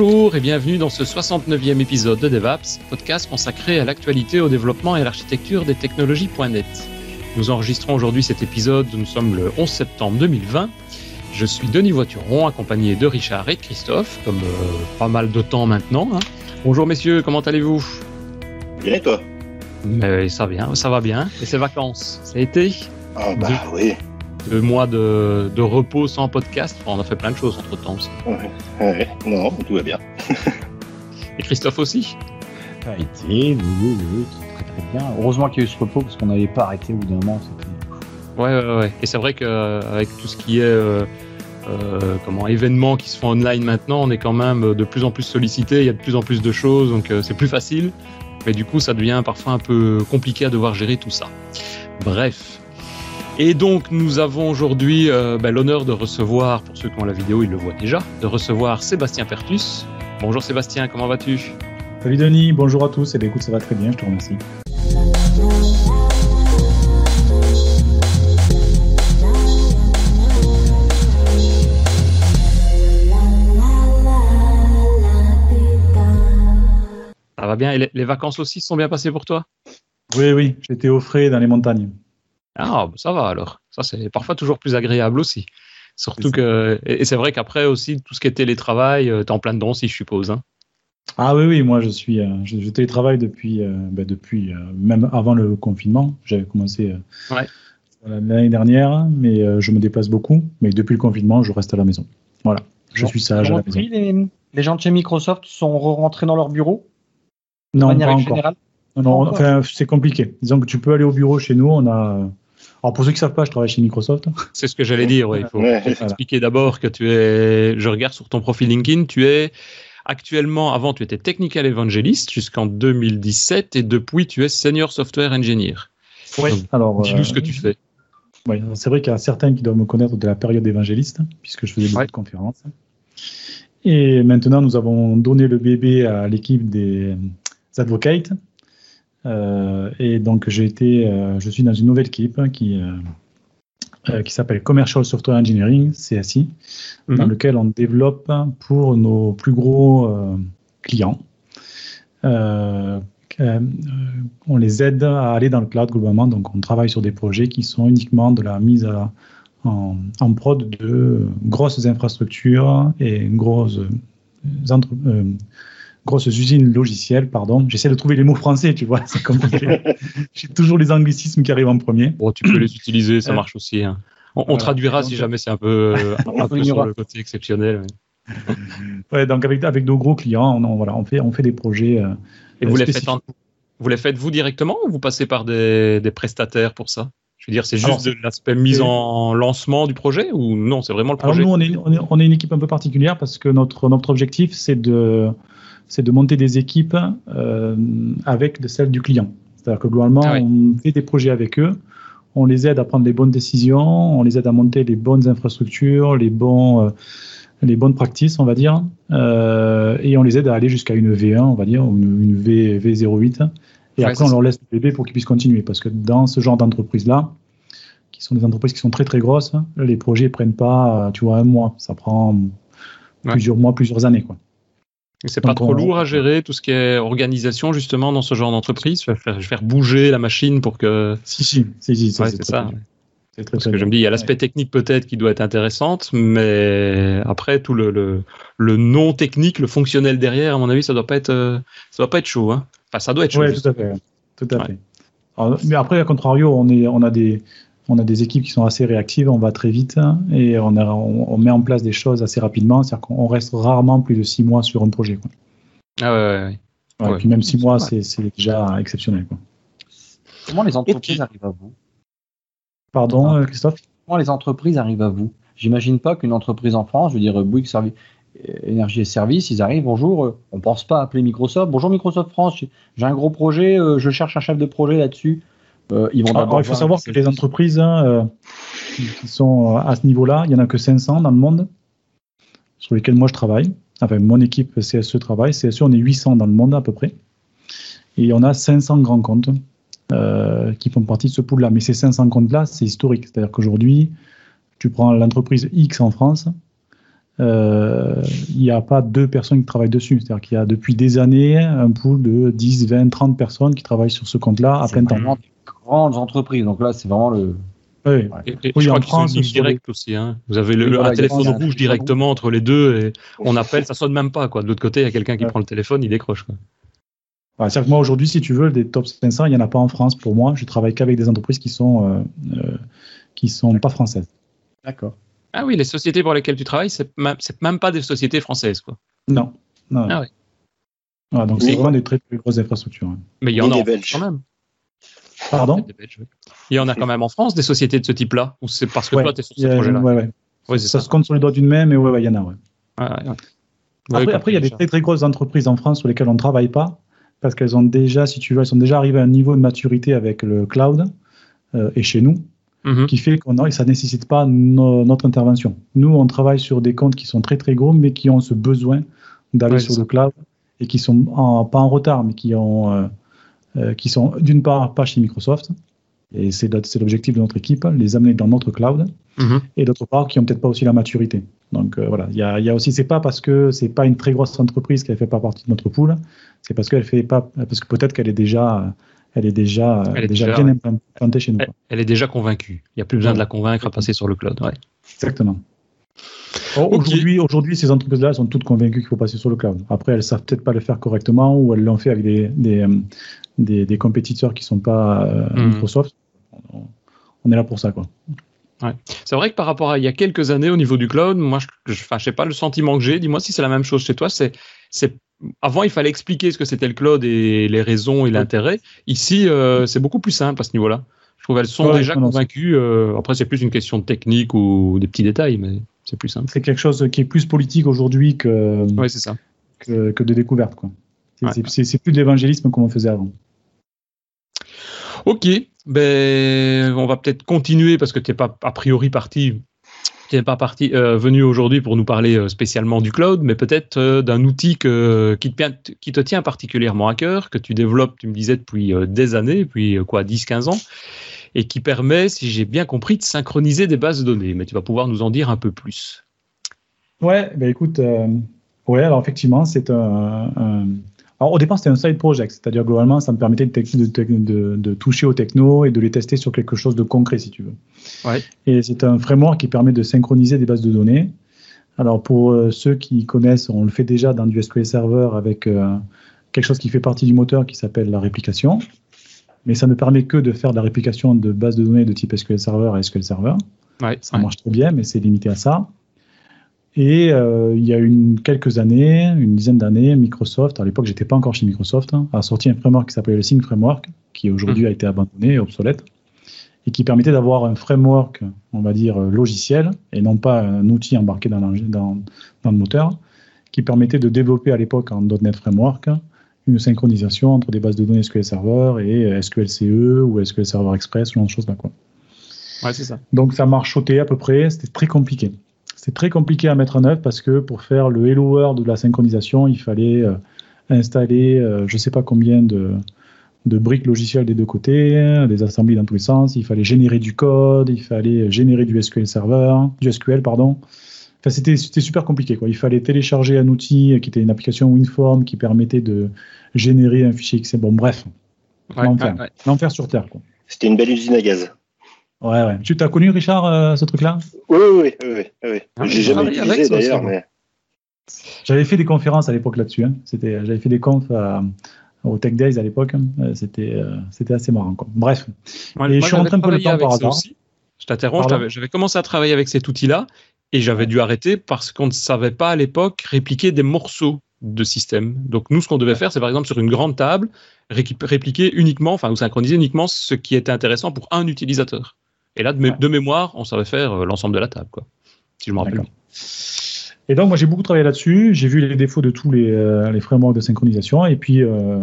Bonjour et bienvenue dans ce 69e épisode de DevApps, podcast consacré à l'actualité, au développement et à l'architecture des technologies.net. Nous enregistrons aujourd'hui cet épisode, nous sommes le 11 septembre 2020. Je suis Denis Voituron, accompagné de Richard et de Christophe, comme euh, pas mal de temps maintenant. hein. Bonjour messieurs, comment allez-vous? Bien et toi? Mais ça va, ça va bien. Et ces vacances, ça a été? Ah bah oui. Deux mois de, de repos sans podcast. Enfin, on a fait plein de choses entre temps aussi. Ouais, ouais. Non, tout va bien. Et Christophe aussi Ça a été, oui, oui, oui, très très bien. Heureusement qu'il y a eu ce repos parce qu'on n'avait pas arrêté au bout d'un moment. Ouais, ouais, ouais. Et c'est vrai qu'avec tout ce qui est euh, euh, comment événements qui se font online maintenant, on est quand même de plus en plus sollicité. Il y a de plus en plus de choses, donc euh, c'est plus facile. Mais du coup, ça devient parfois un peu compliqué à devoir gérer tout ça. Bref. Et donc, nous avons aujourd'hui euh, ben, l'honneur de recevoir, pour ceux qui ont la vidéo, ils le voient déjà, de recevoir Sébastien Pertus. Bonjour Sébastien, comment vas-tu? Salut Denis, bonjour à tous. Eh bien, écoute, ça va très bien, je te remercie. Ça va bien Et les, les vacances aussi se sont bien passées pour toi? Oui, oui, j'étais au frais dans les montagnes. Ah, bah, ça va alors. Ça, c'est parfois toujours plus agréable aussi. Surtout que. Et c'est vrai qu'après aussi, tout ce qui est télétravail, euh, t'es en plein dedans aussi, je suppose. Hein. Ah oui, oui, moi je suis, euh, je, je télétravaille depuis, euh, ben, depuis euh, même avant le confinement. J'avais commencé euh, Ouais. l'année dernière, mais euh, je me déplace beaucoup. Mais depuis le confinement, je reste à la maison. Voilà, je Bon, suis sage à la maison. les, les gens de chez Microsoft? Sont rentrés dans leur bureau? De Non, manière pas encore. générale? Non, non, enfin, c'est compliqué. Disons que tu peux aller au bureau chez nous. On a. Alors pour ceux qui ne savent pas, je travaille chez Microsoft. C'est ce que j'allais dire. ouais, il faut Ouais. expliquer d'abord que tu es. Je regarde sur ton profil LinkedIn, tu es actuellement. Avant, tu étais technical evangelist jusqu'en 2017 et depuis, tu es senior software engineer. Oui. Alors, Dis-nous euh, ce que tu fais. Ouais, c'est vrai qu'il y a certains qui doivent me connaître de la période évangéliste, puisque je faisais beaucoup Ouais. de conférences. Et maintenant, nous avons donné le bébé à l'équipe des advocates. Euh, et donc, j'ai été, euh, je suis dans une nouvelle équipe qui, euh, qui s'appelle Commercial Software Engineering, CSI, dans Mhm. lequel on développe pour nos plus gros clients. Euh, on les aide à aller dans le cloud globalement, donc on travaille sur des projets qui sont uniquement de la mise à- en, en prod de grosses infrastructures et grosses, entre- euh, grosses usines logicielles. Pardon, j'essaie de trouver les mots français, tu vois, c'est compliqué. J'ai toujours les anglicismes qui arrivent en premier. Bon, tu peux les utiliser, ça marche aussi. hein. On, on voilà. traduira si jamais c'est un peu, un peu On sur le côté exceptionnel. ouais. Ouais, donc avec, avec nos gros clients, on, on- voilà, on, fait, on fait des projets. euh, Et euh, vous les, faites en- vous les faites vous directement ou vous passez par des, des prestataires pour ça? Je veux dire, c'est juste Alors, de l'aspect mise en lancement du projet ou non, c'est vraiment le Alors projet? nous, on est, on, est, on est une équipe un peu particulière parce que notre, notre objectif, c'est de, c'est de monter des équipes euh, avec de celles du client. C'est-à-dire que globalement, Ah on fait des projets avec eux, on les aide à prendre les bonnes décisions, on les aide à monter les bonnes infrastructures, les, bons, euh, les bonnes practices, on va dire, euh, et on les aide à aller jusqu'à une V1, on va dire, ou une, une V, V08. Et Ouais, après, on leur laisse le bébé pour qu'ils puissent continuer. Parce que dans ce genre d'entreprise-là, qui sont des entreprises qui sont très très grosses, les projets prennent pas, euh, tu vois, un mois. Ça prend Ouais. plusieurs mois, plusieurs années, quoi. C'est pas trop on- lourd à gérer tout ce qui est organisation justement dans ce genre d'entreprise faire, faire, faire bouger la machine pour que. Si, si, si, si, ça, Ouais, c'est ça. très Parce très que je me dis, il y a l'aspect technique peut-être qui doit être intéressante, mais après tout le, le, le non technique, le fonctionnel derrière, à mon avis, ça doit pas être, euh, ça doit pas être chaud. Hein. Enfin, ça doit être chaud. Juste. tout à fait. Tout à Ouais. fait. Alors, mais après, à contrario, on, est, on, a des, on a des équipes qui sont assez réactives, on va très vite et on, a, on, on met en place des choses assez rapidement. C'est-à-dire qu'on reste rarement plus de six mois sur un projet. Quoi. Ah ouais, ouais, ouais. Ouais, Ouais. Et puis même six mois, c'est c'est déjà exceptionnel. Quoi. Comment les entreprises arrivent à vous? Pardon, euh, Christophe? Comment les entreprises arrivent à vous? J'imagine pas qu'une entreprise en France, je veux dire Bouygues Servi- euh, Énergie et Services, ils arrivent, bonjour, euh, on pense pas appeler Microsoft, bonjour Microsoft France, j'ai- un gros projet, euh, je cherche un chef de projet là-dessus. Euh, ils vont Alors, d'abord il faut voir savoir que les entreprises hein, euh, qui sont euh, à ce niveau-là, il n'y en a que 500 dans le monde sur lesquelles moi je travaille. Enfin, mon équipe CSE travaille. CSE, on est 800 dans le monde à peu près. Et on a 500 grands comptes euh, qui font partie de ce pool-là. Mais ces 500 comptes-là, c'est historique. C'est-à-dire qu'aujourd'hui, tu prends l'entreprise X en France, euh, il n'y a pas deux personnes qui travaillent dessus. C'est-à-dire qu'il y a depuis des années un pool de 10, 20, 30 personnes qui travaillent sur ce compte-là à plein temps. Grandes entreprises. Donc là, c'est vraiment le. Oui. Et, et Oui, je en crois sont France, une ligne sur les- directe aussi. Hein. Vous avez le, Oui, voilà, un a téléphone un rouge directement entre les deux et on appelle, ça sonne même pas. Quoi. De l'autre côté, il y a quelqu'un qui Ouais. prend le téléphone, il décroche. Quoi. Voilà, C'est-à-dire que moi, aujourd'hui, si tu veux, des top 500, il n'y en a pas en France pour moi. Je travaille qu'avec des entreprises qui sont, euh, euh, qui sont pas françaises. D'accord. Ah oui, les sociétés pour lesquelles tu travailles, c'est même, c'est même pas des sociétés françaises. Quoi. Non. non. Ah ouais. Voilà, donc Oui. c'est vraiment des très, très grosses infrastructures. hein. Mais il y en a en quand même. Pardon. Il y en a quand même en France des sociétés de ce type-là Ou c'est parce que Ouais, toi, tu es sur ouais, ouais. Ouais, c'est ça, ça. se compte sur les doigts d'une main, mais ouais, ouais, il y en a. Ouais. Après, après, il y a des très très grosses entreprises en France sur lesquelles on ne travaille pas parce qu'elles ont déjà, si tu veux, elles sont déjà arrivées à un niveau de maturité avec le cloud euh, et chez nous, Mhm. qui fait que ça ne nécessite pas no- notre intervention. Nous, on travaille sur des comptes qui sont très très gros, mais qui ont ce besoin d'aller sur le cloud et qui sont en- pas en retard, mais qui ont, euh, euh, qui sont d'une part pas chez Microsoft. Et c'est l'objectif de notre équipe, les amener dans notre cloud Mhm. et d'autre part qui ont peut-être pas aussi la maturité. Donc euh, voilà, il y a, il y a aussi c'est pas parce que c'est pas une très grosse entreprise qu'elle fait pas partie de notre pool, c'est parce qu'elle fait pas parce que peut-être qu'elle est déjà elle est déjà Elle est déjà, déjà, bien implantée chez nous. Elle est déjà convaincue. Il n'y a plus besoin de la convaincre à passer sur le cloud. ouais. Exactement. Ok. Aujourd'hui, aujourd'hui, ces entreprises-là sont toutes convaincues qu'il faut passer sur le cloud. Après, elles savent peut-être pas le faire correctement ou elles l'ont fait avec des, des, euh, des, des compétiteurs qui sont pas euh, Mhm. Microsoft. On, on est là pour ça, quoi. C'est vrai que par rapport à il y a quelques années au niveau du cloud, moi, je, je, je sais pas le sentiment que j'ai. Dis-moi si c'est la même chose chez toi. C'est, c'est avant il fallait expliquer ce que c'était le cloud et les raisons et l'intérêt. Ici, euh, c'est beaucoup plus simple à ce niveau-là. Je trouve qu'elles sont Ouais, déjà convaincues. euh, après, c'est plus une question de technique ou des petits détails, mais c'est plus simple. C'est quelque chose qui est plus politique aujourd'hui que, Ouais, c'est ça. que, que de découverte, quoi. C'est Ouais. plus de l'évangélisme comme on faisait avant. Ok, ben on va peut-être continuer parce que tu n'es pas a priori parti, tu n'es pas parti euh, venu aujourd'hui pour nous parler euh, spécialement du cloud, mais peut-être euh, d'un outil que, qui, te, qui te tient particulièrement à cœur, que tu développes, tu me disais depuis des années, depuis quoi 10-15 ans, et qui permet, si j'ai bien compris, de synchroniser des bases de données. Mais tu vas pouvoir nous en dire un peu plus. Ouais, ben écoute, euh, ouais, alors effectivement, c'est un, un- Alors au départ, c'était un side project, c'est-à-dire globalement, ça me permettait de, tec- de, tec- de- de toucher aux technos et de les tester sur quelque chose de concret, si tu veux. Ouais. Et c'est un framework qui permet de synchroniser des bases de données. Alors pour euh, ceux qui connaissent, on le fait déjà dans du SQL Server avec euh, quelque chose qui fait partie du moteur qui s'appelle la réplication. Mais ça ne permet que de faire de la réplication de bases de données de type SQL Server à SQL Server. Ouais, Ça ouais. marche très bien, mais c'est limité à ça. Et euh, il y a une, quelques années, une dizaine d'années, Microsoft, à l'époque j'étais pas encore chez Microsoft, hein, a sorti un framework qui s'appelait le Sync Framework, qui aujourd'hui a été abandonné obsolète, et qui permettait d'avoir un framework, on va dire, logiciel, et non pas un outil embarqué dans, dans le moteur, qui permettait de développer à l'époque en .NET Framework une synchronisation entre des bases de données SQL Server et euh, SQL CE ou SQL Server Express, ce genre de choses-là. Ouais, c'est ça. Donc ça marchotait à peu près, c'était très compliqué. C'était très compliqué à mettre en œuvre parce que pour faire le Hello World de la synchronisation, il fallait euh, installer euh, je ne sais pas combien de, de briques logicielles des deux côtés, des assemblées dans tous les sens, il fallait générer du code, il fallait générer du SQL Server, du SQL pardon. Enfin, c'était super compliqué. Quoi. Il fallait télécharger un outil qui était une application WinForm qui permettait de générer un fichier Excel. Bon, bref, Ouais, l'enfer. ouais, ouais. L'enfer sur Terre. C'était une belle usine à gaz. Ouais, ouais. Tu t'as connu, Richard, euh, ce truc-là? Oui, oui, oui. oui, oui. Ah, J'ai jamais utilisé d'ailleurs, mais J'avais fait des conférences à l'époque là-dessus. hein. C'était, j'avais fait des confs à- au Tech Days à l'époque. hein. Euh, C'était, euh, c'était assez marrant. Quoi. Bref. Moi, Et moi, je suis rentré un peu le temps avec par ça hasard. aussi. Je t'interromps, j'avais commencé à travailler avec cet outil-là et j'avais dû arrêter parce qu'on ne savait pas à l'époque répliquer des morceaux de système. Donc nous, ce qu'on devait faire, c'est par exemple sur une grande table, répliquer uniquement, enfin ou synchroniser uniquement ce qui était intéressant pour un utilisateur. Et là, de, mé- Ouais. de mémoire, on savait faire euh, l'ensemble de la table, quoi. Si je me rappelle. Et donc, moi, j'ai beaucoup travaillé là-dessus. J'ai vu les défauts de tous les, euh, les frameworks de synchronisation. Et puis, euh,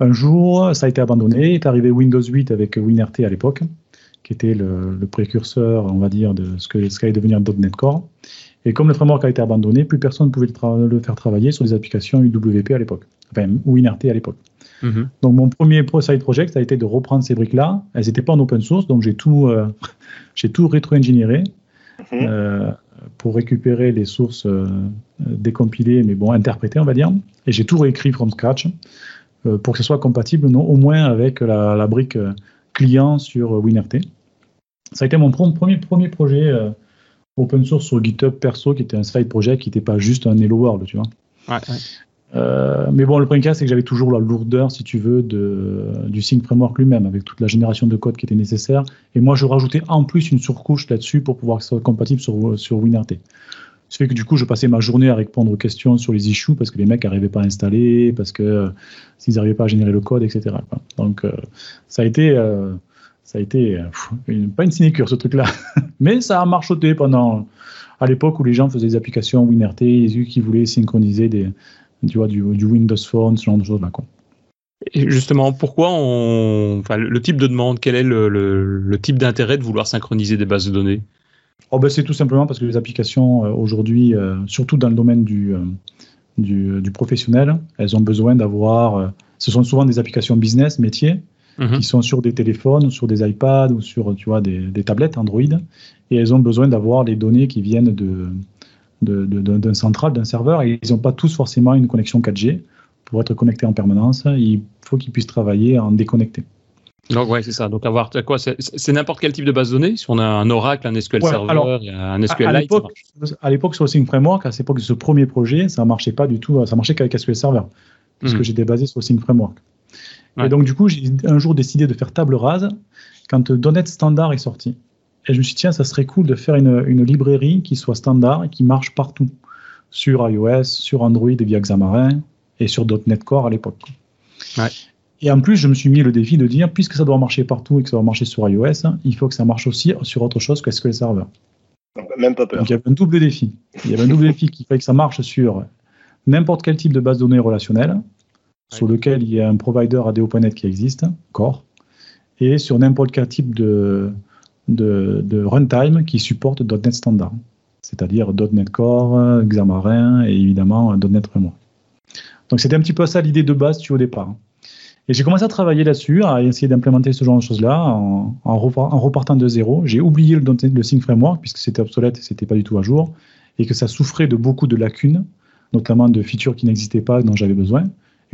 un jour, ça a été abandonné. Est arrivé Windows 8 avec WinRT à l'époque, qui était le, le précurseur, on va dire, de ce que ce qu'allait devenir .NET Core. Et comme le framework a été abandonné, plus personne ne pouvait le, faire travailler sur des applications UWP à l'époque. Enfin, WinRT à l'époque. Mhm. Donc mon premier side project a été de reprendre ces briques-là. Elles n'étaient pas en open source, donc j'ai tout, euh, j'ai tout rétro-ingénieré Mhm. euh, pour récupérer les sources euh, décompilées, mais bon, interprétées, on va dire. Et j'ai tout réécrit from scratch euh, pour que ce soit compatible non, au moins avec la, la brique client sur WinRT. Ça a été mon premier, premier projet euh, open source sur GitHub perso, qui était un side project, qui n'était pas juste un Hello World, tu vois. Ouais, ouais. Euh, mais bon, le premier cas, c'est que j'avais toujours la lourdeur, si tu veux, de, du Sync Framework lui-même, avec toute la génération de code qui était nécessaire. Et moi, je rajoutais en plus une surcouche là-dessus pour pouvoir que ce soit compatible sur, sur WinRT. Ce fait que du coup, je passais ma journée à répondre aux questions sur les issues parce que les mecs n'arrivaient pas à installer, parce que euh, s'ils n'arrivaient pas à générer le code, etc. quoi. Donc, euh, ça a été, euh, ça a été euh, pff, une- pas une sinécure ce truc-là, mais ça a marchoté pendant, à l'époque où les gens faisaient des applications WinRT, et qui voulaient synchroniser des, tu vois, du, du Windows Phone, ce genre de choses-là. Quoi. Et justement, pourquoi on. Enfin, le type de demande, quel est le, le- le type d'intérêt de vouloir synchroniser des bases de données? Oh, ben, c'est tout simplement parce que les applications, euh, aujourd'hui, euh, surtout dans le domaine du, euh, du, du professionnel, elles ont besoin d'avoir. ce sont souvent des applications business, métiers, Mhm. qui sont sur des téléphones, ou sur des iPads, ou sur tu vois, des, des tablettes Android, et elles ont besoin d'avoir les données qui viennent de, de- de- d'un central, d'un serveur, et ils n'ont pas tous forcément une connexion 4G. Pour être connectés en permanence, il faut qu'ils puissent travailler en déconnecté. Donc, ouais, c'est ça. Donc, avoir quoi C'est n'importe quel type de base de données Si on a un Oracle, un SQL Ouais, Server, alors, un À- SQL à l'époque, marche. à l'époque sur le Sync Framework, à l'époque de ce premier projet, ça marchait pas du tout, ça marchait qu'avec SQL Server, puisque Mhm. j'étais basé sur le Sync Framework. Ouais. Et donc du coup, j'ai un jour décidé de faire table rase quand euh, .NET Standard est sorti. Et je me suis dit, tiens, ça serait cool de faire une, une librairie qui soit standard et qui marche partout, sur iOS, sur Android via Xamarin et sur .NET Core à l'époque. Ouais. Et en plus, je me suis mis le défi de dire, puisque ça doit marcher partout et que ça doit marcher sur iOS, il faut que ça marche aussi sur autre chose que SQL Server. Donc, Même pas peur. Donc il y avait un double défi. Il y avait un double défi qui fait que ça marche sur n'importe quel type de base de données relationnelle, sur lequel il y a un provider ADO.NET qui existe, Core, et sur n'importe quel type de, de, runtime qui supporte .NET Standard, c'est-à-dire .NET Core, Xamarin et évidemment .NET Framework. Donc c'était un petit peu ça l'idée de base tu, au départ. Et j'ai commencé à travailler là-dessus, à essayer d'implémenter ce genre de choses-là en, en repar- en repartant de zéro. J'ai oublié le, le Sync Framework puisque c'était obsolète et c'était pas du tout à jour et que ça souffrait de beaucoup de lacunes, notamment de features qui n'existaient pas, dont j'avais besoin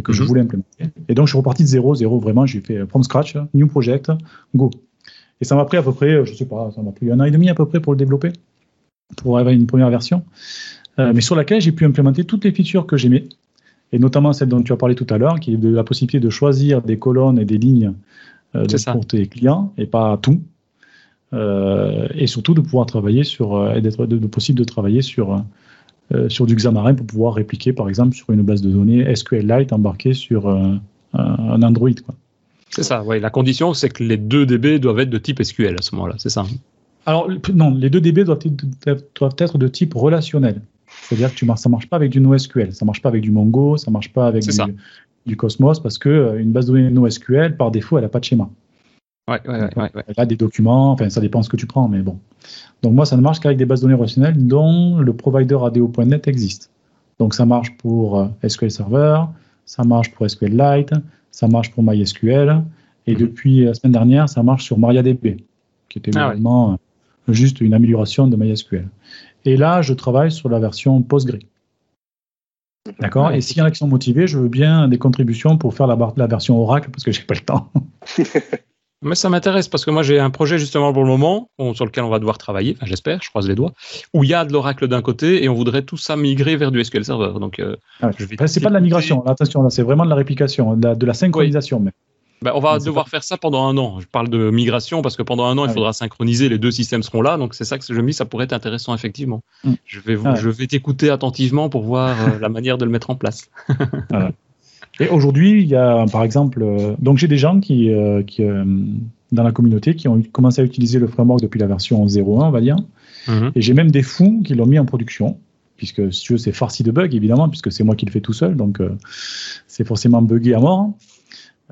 et que je Mhm. voulais implémenter. Et donc je suis reparti de zéro, zéro vraiment. J'ai fait from scratch, new project, go. Et ça m'a pris à peu près, je sais pas, ça m'a pris un an et demi à peu près pour le développer, pour avoir une première version, euh, mais sur laquelle j'ai pu implémenter toutes les features que j'aimais et notamment celle dont tu as parlé tout à l'heure, qui est de la possibilité de choisir des colonnes et des lignes euh, de- pour tes clients et pas tout. Euh, et surtout de pouvoir travailler sur, euh, et d'être de, de possible de travailler sur, euh, sur du Xamarin pour pouvoir répliquer par exemple sur une base de données SQLite embarquée sur euh, un, Android. C'est ça, ouais. La condition, c'est que les deux DB doivent être de type SQL à ce moment-là, c'est ça. Alors le- non, les deux DB doivent être, doivent être de type relationnel. C'est-à-dire que tu ça marche pas avec du NoSQL, ça marche pas avec du Mongo, ça marche pas avec du, du Cosmos parce que euh, une base de données NoSQL par défaut elle a pas de schéma. Ouais, ouais, ouais, ouais, ouais. Elle a des documents, enfin ça dépend ce que tu prends, mais bon. Donc moi ça ne marche qu'avec des bases de données relationnelles dont le provider ADO.NET existe. Donc ça marche pour euh, SQL Server, ça marche pour SQLite, ça marche pour MySQL, et Mhm. depuis la semaine dernière ça marche sur MariaDB, qui était Ah vraiment euh, juste une amélioration de MySQL. Et là je travaille sur la version Postgre. D'accord? Et s'il y en a qui sont motivés, je veux bien des contributions pour faire la, la version Oracle parce que j'ai pas le temps. Mais ça m'intéresse parce que moi j'ai un projet justement pour le moment on- sur lequel on va devoir travailler, enfin j'espère, je croise les doigts, où il y a de l'Oracle d'un côté et on voudrait tout ça migrer vers du SQL Server. Donc euh, Ouais. Enfin, c'est pas de la migration, là, attention, là, c'est vraiment de la réplication, de la, de la synchronisation. Mais. ben, on va Mais devoir faire ça pendant un an. Je parle de migration parce que pendant un an il Ah faudra synchroniser, les deux systèmes seront là, donc c'est ça que je me dis, ça pourrait être intéressant effectivement. Mm. Je vais, vous- Ah ouais. je vais t'écouter attentivement pour voir euh, la manière de le mettre en place. Et aujourd'hui, il y a, par exemple, euh, donc j'ai des gens qui, euh, qui euh, dans la communauté qui ont commencé à utiliser le framework depuis la version 0.1, on va dire. Mhm. Et j'ai même des fous qui l'ont mis en production, puisque si tu veux, c'est farci de bugs, évidemment, puisque c'est moi qui le fais tout seul, donc c'est forcément buggé à mort.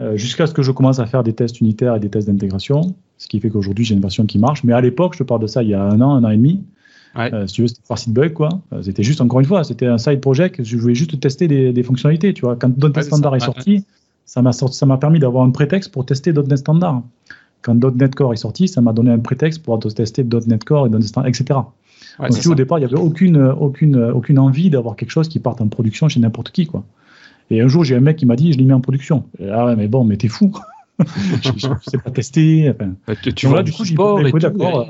Euh, Jusqu'à ce que je commence à faire des tests unitaires et des tests d'intégration, ce qui fait qu'aujourd'hui j'ai une version qui marche. Mais à l'époque, je te parle de ça il y a un an, un an et demi. Ouais. Euh, si tu veux, c'était farci de bugs, quoi. Euh, c'était juste, encore une fois, c'était un side project. Je voulais juste tester des, des fonctionnalités, tu vois. Quand .NET Ouais, Standard ça, est sorti, ça m'a sorti, ça m'a permis d'avoir un prétexte pour tester .NET Standard. quand .NET Core est sorti, ça m'a donné un prétexte pour tester .NET Core et .NET etc. Ouais, Donc, c'est si au départ, il n'y avait aucune, aucune, aucune envie d'avoir quelque chose qui parte en production chez n'importe qui. Quoi. Et un jour, j'ai un mec qui m'a dit, je l'ai mis en production. Et, ah ouais, mais bon, mais t'es fou. je ne sais pas tester. Enfin, Ouais, Tu, tu vois là, du coup, j'ai d'accord.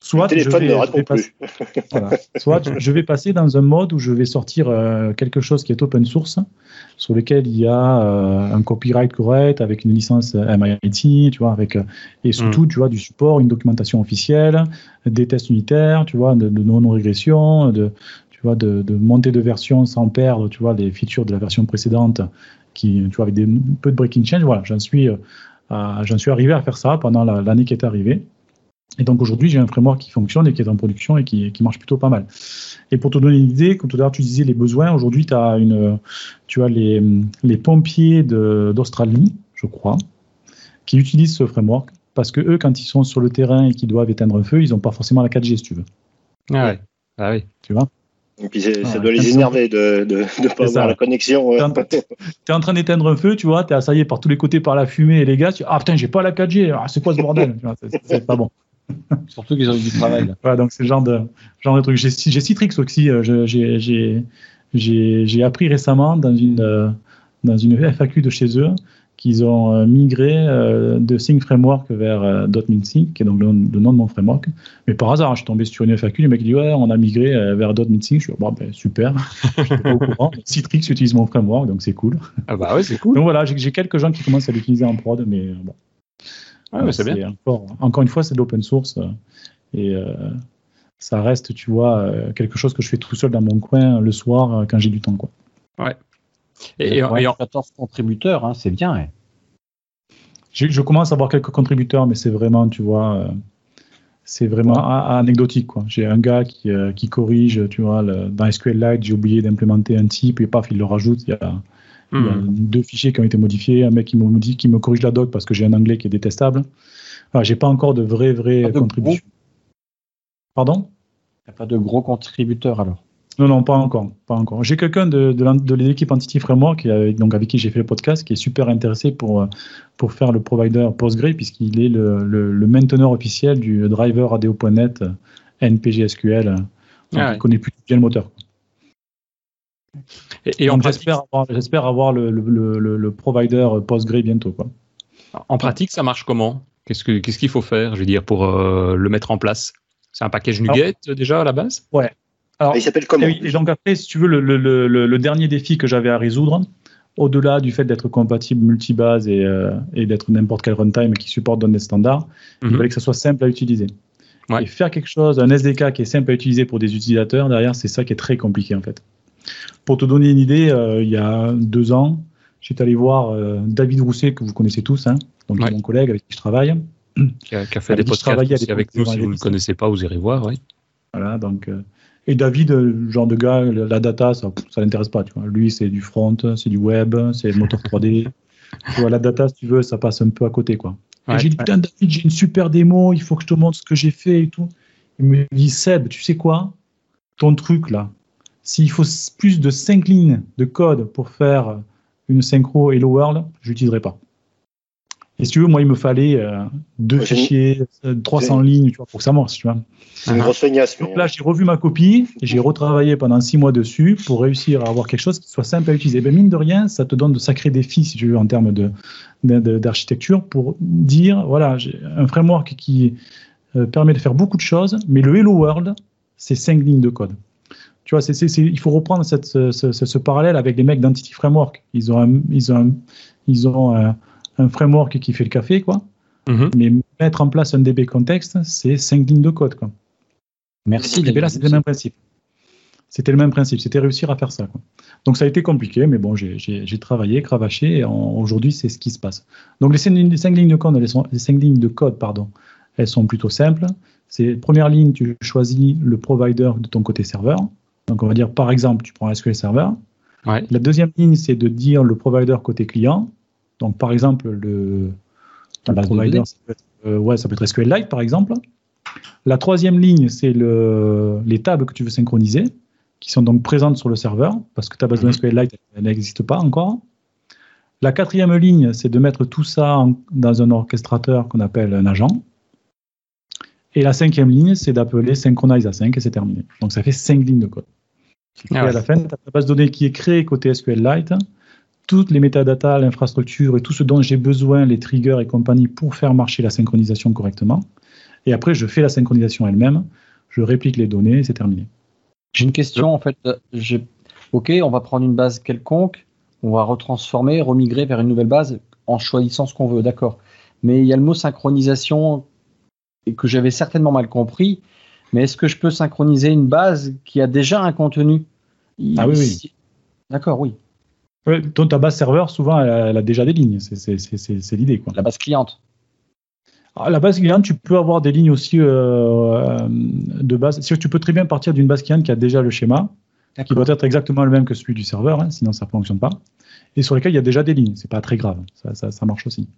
Soit je vais, ne je répond vais passer, plus. voilà. Soit je vais passer dans un mode où je vais sortir euh, quelque chose qui est open source, sur lequel il y a euh, un copyright correct, avec une licence MIT, tu vois, avec, euh, et surtout, tu vois, du support, une documentation officielle, des tests unitaires, tu vois, de, de non-régression, de, tu vois, de, de montée de version sans perdre, tu vois, les features de la version précédente, qui, tu vois, avec des, un peu de breaking change. Voilà, j'en suis, euh, j'en suis arrivé à faire ça pendant la- l'année qui est arrivée. Et donc aujourd'hui, j'ai un framework qui fonctionne et qui est en production et qui, qui marche plutôt pas mal. Et pour te donner une idée, comme tout à l'heure tu disais les besoins, aujourd'hui tu as une, tu as les, les pompiers d'Australie, je crois, qui utilisent ce framework parce que eux, quand ils sont sur le terrain et qu'ils doivent éteindre un feu, ils n'ont pas forcément la 4G, si tu veux. Ah ouais. Ah oui. Tu vois? Et puis ça doit les énerver de ne pas avoir ça. la connexion. Quand- Tu es en train d'éteindre un feu, tu vois, tu es assaillé par tous les côtés par la fumée et les gaz, tu dis, ah putain, j'ai pas la 4G, ah, c'est quoi ce bordel? C'est pas bon. Surtout qu'ils ont eu du travail. là. Voilà, donc c'est le genre de, genre de truc. J'ai Citrix aussi. euh, j'ai- appris récemment dans une, euh, dans une FAQ de chez eux qu'ils ont euh, migré de Sync Framework vers .NET Sync, qui est donc le, le nom de mon framework. Mais par hasard, je suis tombé sur une FAQ, le mec dit ouais, on a migré vers .NET Sync. Je suis bon, ben, super. Je n'étais pas au courant. Citrix utilise mon framework, donc c'est cool. Ah bah ouais, c'est cool. Donc voilà, j'ai quelques gens qui commencent à l'utiliser en prod, mais bon. Ah, mais c'est bien. Encore, encore une fois, c'est de l'open source. euh, et euh, ça reste, tu vois, euh, quelque chose que je fais tout seul dans mon coin le soir quand j'ai du temps. Quoi. Et, et- Ouais, et en- 14 contributeurs, hein, c'est bien. ouais. Je, je commence à avoir quelques contributeurs, mais c'est vraiment, tu vois, c'est vraiment a- anecdotique. quoi. J'ai un gars qui, euh, qui corrige, tu vois, le- dans SQLite, j'ai oublié d'implémenter un type, et paf, il le rajoute. Il y a, il y a Hmm. deux fichiers qui ont été modifiés, un mec qui me dit, qui me corrige la doc parce que j'ai un anglais qui est détestable. Enfin, j'ai pas encore de vraies, vraies contributions. Pardon Il n'y a pas de gros contributeurs alors? Non, non, pas encore. Pas encore. J'ai quelqu'un de, de, l'en- de l'équipe Entity Framework, qui donc avec qui j'ai fait le podcast, qui est super intéressé pour, euh, pour faire le provider Postgre, puisqu'il est le, le, le mainteneur officiel du driver ADO.NET NPGSQL. Donc, Ah ouais. il connaît plus bien le moteur. Et- en j'espère avoir, j'espère avoir le, le, le, le- le provider Postgre bientôt. Quoi. en pratique, ça marche comment? Qu'est-ce que- qu'est-ce qu'il faut faire, je veux dire, pour euh, le mettre en place? C'est un package NuGet euh, déjà à la base? Alors, Ah, il s'appelle comment? Et, oui, et donc après, si tu veux, le, le- le- le- le dernier défi que j'avais à résoudre, au-delà du fait d'être compatible multibase et, euh, et d'être n'importe quel runtime qui supporte des standards, il Mhm. fallait que ça soit simple à utiliser. Ouais. Et faire quelque chose, un SDK qui est simple à utiliser pour des utilisateurs, derrière, c'est ça qui est très compliqué en fait. Pour te donner une idée, euh, il y a deux ans, j'étais allé voir euh, David Rousset, que vous connaissez tous, hein, donc Ouais. mon collègue avec qui je travaille. qui a, qui a fait Avec des podcasts aussi avec nous. Si vous ne ça. connaissez pas, vous irez voir. Oui. Voilà, donc, euh, et David, le genre de gars, le- la data, ça ne l'intéresse pas. Tu vois. Lui, c'est du front, c'est du web, c'est le moteur 3D. tu vois, la data, si tu veux, ça passe un peu à côté. Quoi. Ouais, j'ai dit, putain, David, j'ai une super démo, il faut que je te montre ce que j'ai fait et tout. Il me dit, Seb, tu sais quoi? Ton truc là, s'il faut plus de 5 lignes de code pour faire une synchro Hello World, je l'utiliserai pas. Et si tu veux, moi, il me fallait euh, deux fichiers, euh, 300 lignes, tu vois, pour que ça marche, tu vois. C'est une grosse feignasse. Donc là, j'ai revu ma copie et j'ai retravaillé pendant six mois dessus pour réussir à avoir quelque chose qui soit simple à utiliser. Ben, mine de rien, ça te donne de sacrés défis, si tu veux, en termes de- d'architecture pour dire, voilà, j'ai un framework qui euh, permet de faire beaucoup de choses, mais le Hello World, c'est cinq lignes de code. Tu vois, il faut reprendre cette- ce, ce- ce- ce parallèle avec les mecs d'Entity Framework. Ils ont, un, ils ont, un, ils ont un, un framework qui fait le café, quoi. Mhm. Mais mettre en place un DB contexte, c'est cinq lignes de code, quoi. Merci. Et là, c'était le même principe. C'était le même principe, c'était réussir à faire ça. quoi. Donc ça a été compliqué, mais bon, j'ai- travaillé, cravaché, et aujourd'hui, c'est ce qui se passe. Donc les cinq, lignes- les cinq lignes de code, elles sont, les cinq lignes de code, pardon, elles sont plutôt simples. C'est première ligne, tu choisis le provider de ton côté serveur. Donc on va dire, par exemple, tu prends SQL Server. Ouais. La deuxième ligne, c'est de dire le provider côté client. Donc par exemple, le, provider, ça peut, être, euh, ouais, ça peut être SQLite, par exemple. La troisième ligne, c'est le, les tables que tu veux synchroniser, qui sont donc présentes sur le serveur, parce que ta base de données Mhm. SQLite, elle n'existe pas encore. La quatrième ligne, c'est de mettre tout ça dans un orchestrateur qu'on appelle un agent. Et la cinquième ligne, c'est d'appeler synchronize à 5 et c'est terminé. Donc ça fait cinq lignes de code. Et ah à la fin, tu as la base de données qui est créée côté SQLite, toutes les métadatas, l'infrastructure et tout ce dont j'ai besoin, les triggers et compagnie pour faire marcher la synchronisation correctement. Et après, je fais la synchronisation elle-même, je réplique les données et c'est terminé. J'ai une question en fait. Ok, on va prendre une base quelconque, on va retransformer, remigrer vers une nouvelle base en choisissant ce qu'on veut, d'accord. Mais il y a le mot synchronisation que j'avais certainement mal compris. Mais est-ce que je peux synchroniser une base qui a déjà un contenu Ah oui, oui. D'accord, oui. donc ta base serveur, souvent, elle a, déjà des lignes. C'est l'idée. La base cliente. Ah, la base cliente, tu peux avoir des lignes aussi euh, de base. Si tu peux très bien partir d'une base cliente qui a déjà le schéma, qui doit être exactement le même que celui du serveur, hein, sinon ça ne fonctionne pas, et sur lesquels il y a déjà des lignes. C'est pas très grave, ça, marche aussi.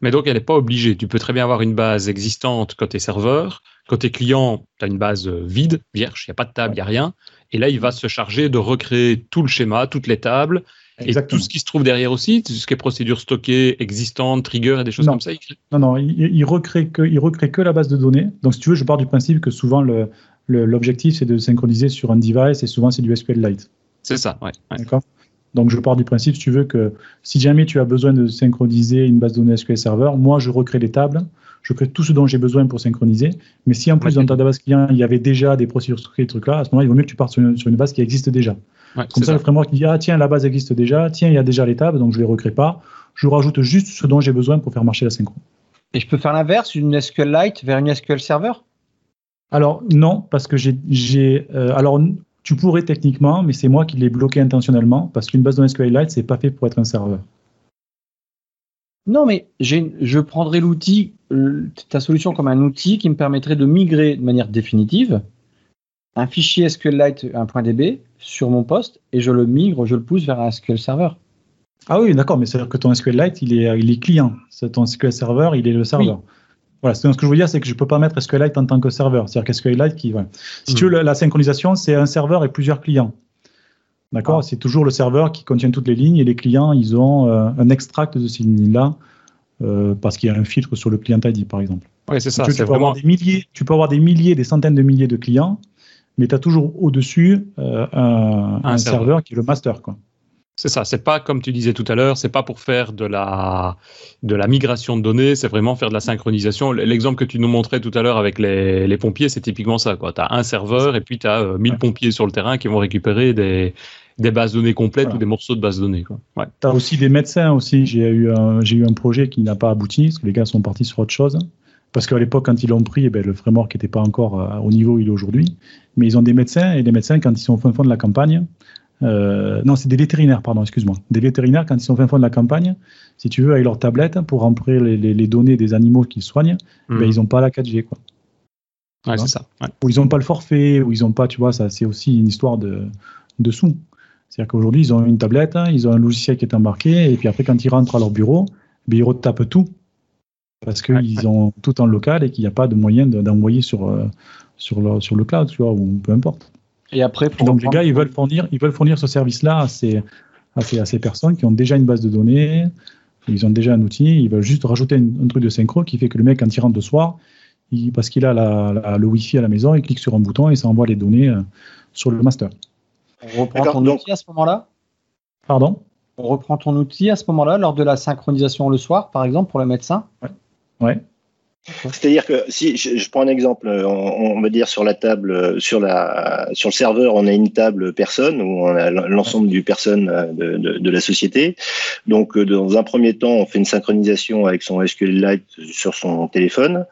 Mais donc, elle n'est pas obligée. Tu peux très bien avoir une base existante côté serveur. Côté client, tu as une base vide, vierge, il n'y a pas de table, il n'y a rien. Et là, il va se charger de recréer tout le schéma, toutes les tables, et tout ce qui se trouve derrière aussi, tout ce qui est procédure stockée, existante, trigger et des choses comme ça. Non, non, il, il, recrée que, il recrée que la base de données. Donc, si tu veux, je pars du principe que souvent, le, l'objectif, c'est de synchroniser sur un device et souvent, c'est du SQLite. C'est ça, ouais. D'accord? Donc je pars du principe, si tu veux, que si jamais tu as besoin de synchroniser une base de données SQL Server, moi je recrée des tables, je crée tout ce dont j'ai besoin pour synchroniser. Mais si en plus dans ta base client, il y avait déjà des procédures stockées, des trucs là, à ce moment-là, il vaut mieux que tu partes sur une, base qui existe déjà. Comme ça, le framework dit Ah, tiens, la base existe déjà, tiens, il y a déjà les tables, donc je ne les recrée pas. Je rajoute juste ce dont j'ai besoin pour faire marcher la synchro. Et je peux faire l'inverse, une SQLite vers une SQL Server alors non, parce que j'ai, euh, alors tu pourrais techniquement, mais c'est moi qui l'ai bloqué intentionnellement parce qu'une base de SQLite c'est pas fait pour être un serveur. Non, mais je prendrais l'outil, euh, ta solution comme un outil qui me permettrait de migrer de manière définitive un fichier SQLite, un point DB, sur mon poste et je le migre, je le pousse vers un SQL Server. Ah oui, d'accord, mais c'est-à-dire que ton SQLite, il est, il est client. Ton SQL Server, il est le serveur. Voilà, ce que je veux dire, c'est que je ne peux pas mettre SQLite en tant que serveur. C'est-à-dire qu'SQLite qui. Si tu veux, la, synchronisation, c'est un serveur et plusieurs clients. D'accord? Ah. C'est toujours le serveur qui contient toutes les lignes et les clients, ils ont euh, un extract de ces lignes-là euh, parce qu'il y a un filtre sur le client ID, par exemple. Oui, c'est ça. Tu, peux avoir des milliers, tu peux avoir des milliers, des centaines de milliers de clients, mais tu as toujours au-dessus euh, un, serveur. qui est le master. Quoi. C'est ça, c'est pas comme tu disais tout à l'heure, c'est pas pour faire de la, de la migration de données, c'est vraiment faire de la synchronisation. L'exemple que tu nous montrais tout à l'heure avec les, les pompiers, c'est typiquement ça. Tu as un serveur et puis tu as 1000 pompiers sur le terrain qui vont récupérer des, des bases données complètes ou des morceaux de bases données. Ouais. Tu as aussi des médecins aussi. J'ai eu, un, eu un projet qui n'a pas abouti parce que les gars sont partis sur autre chose. Parce qu'à l'époque, quand ils l'ont pris, eh ben, le framework n'était pas encore euh, au niveau où il est aujourd'hui. Mais ils ont des médecins et les médecins, quand ils sont au fin fond de la campagne, euh, non, c'est des vétérinaires, pardon, excuse-moi. Des vétérinaires, quand ils sont au fin fond de la campagne, si tu veux, avec leur tablette, pour remplir les, données des animaux qu'ils soignent, ben, mhm. ils n'ont pas la 4G. Quoi. Ouais, c'est ça. Ou ils n'ont pas le forfait, ou ils n'ont pas, tu vois, ça, c'est aussi une histoire de, de sous. C'est-à-dire qu'aujourd'hui, ils ont une tablette, ils ont un logiciel qui est embarqué, et puis après, quand ils rentrent à leur bureau, ben, ils retapent tout. Parce qu'ils ont tout en local et qu'il n'y a pas de moyen d'envoyer sur, euh, sur, sur le cloud, tu vois, ou peu importe. Et après, donc les gars, ils veulent fournir, ils veulent fournir ce service-là à ces, à, ces, personnes qui ont déjà une base de données, ils ont déjà un outil, ils veulent juste rajouter un, truc de synchro qui fait que le mec, quand il rentre de soir, il, parce qu'il a la, le Wi-Fi à la maison, il clique sur un bouton et ça envoie les données euh, sur le master. On reprend ton outil à ce moment-là? Pardon? On reprend ton outil à ce moment-là lors de la synchronisation le soir, par exemple, pour le médecin? Ouais. ouais. C'est-à-dire que si je, prends un exemple, on, va dire sur la table, sur la sur le serveur, on a une table personne où on a l'ensemble du personne de, de, de, la société. Donc dans un premier temps, on fait une synchronisation avec son SQLite sur son téléphone.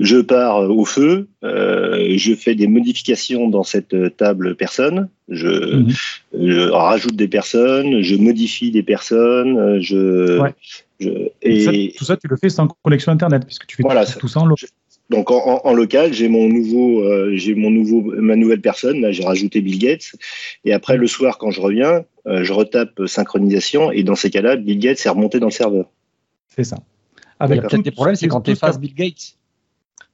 Je pars au feu, euh, je fais des modifications dans cette table personne. Je, mhm. je rajoute des personnes, je modifie des personnes, je et tout ça, tu le fais sans connexion internet puisque tu fais tout, ça en local. Donc en, local, j'ai mon nouveau, euh, j'ai mon nouveau, ma nouvelle personne. Là, j'ai rajouté Bill Gates. Et après le soir, quand je reviens, euh, je retape synchronisation. Et dans ces cas-là, Bill Gates est remonté dans le serveur. C'est ça. Avec peut-être des problèmes, c'est quand tu effaces Bill Gates.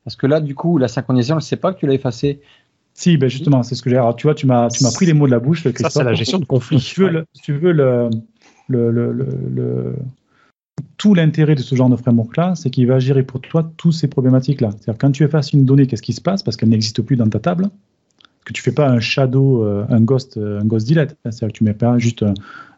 Parce que là, du coup, la synchronisation, elle ne sait pas que tu l'as effacé. Si, ben justement, c'est ce que j'ai. tu vois, tu m'as, tu m'as pris les mots de la bouche. Ça, c'est la gestion de conflit. Si tu veux, le, tu veux le, le, le, le, tout l'intérêt de ce genre de framework-là, c'est qu'il va gérer pour toi toutes ces problématiques-là. C'est-à-dire quand tu effaces une donnée, qu'est-ce qui se passe? Parce qu'elle n'existe plus dans ta table. Que tu fais pas un shadow, euh, un ghost, euh, un ghost delete. C'est-à-dire que tu mets pas juste un,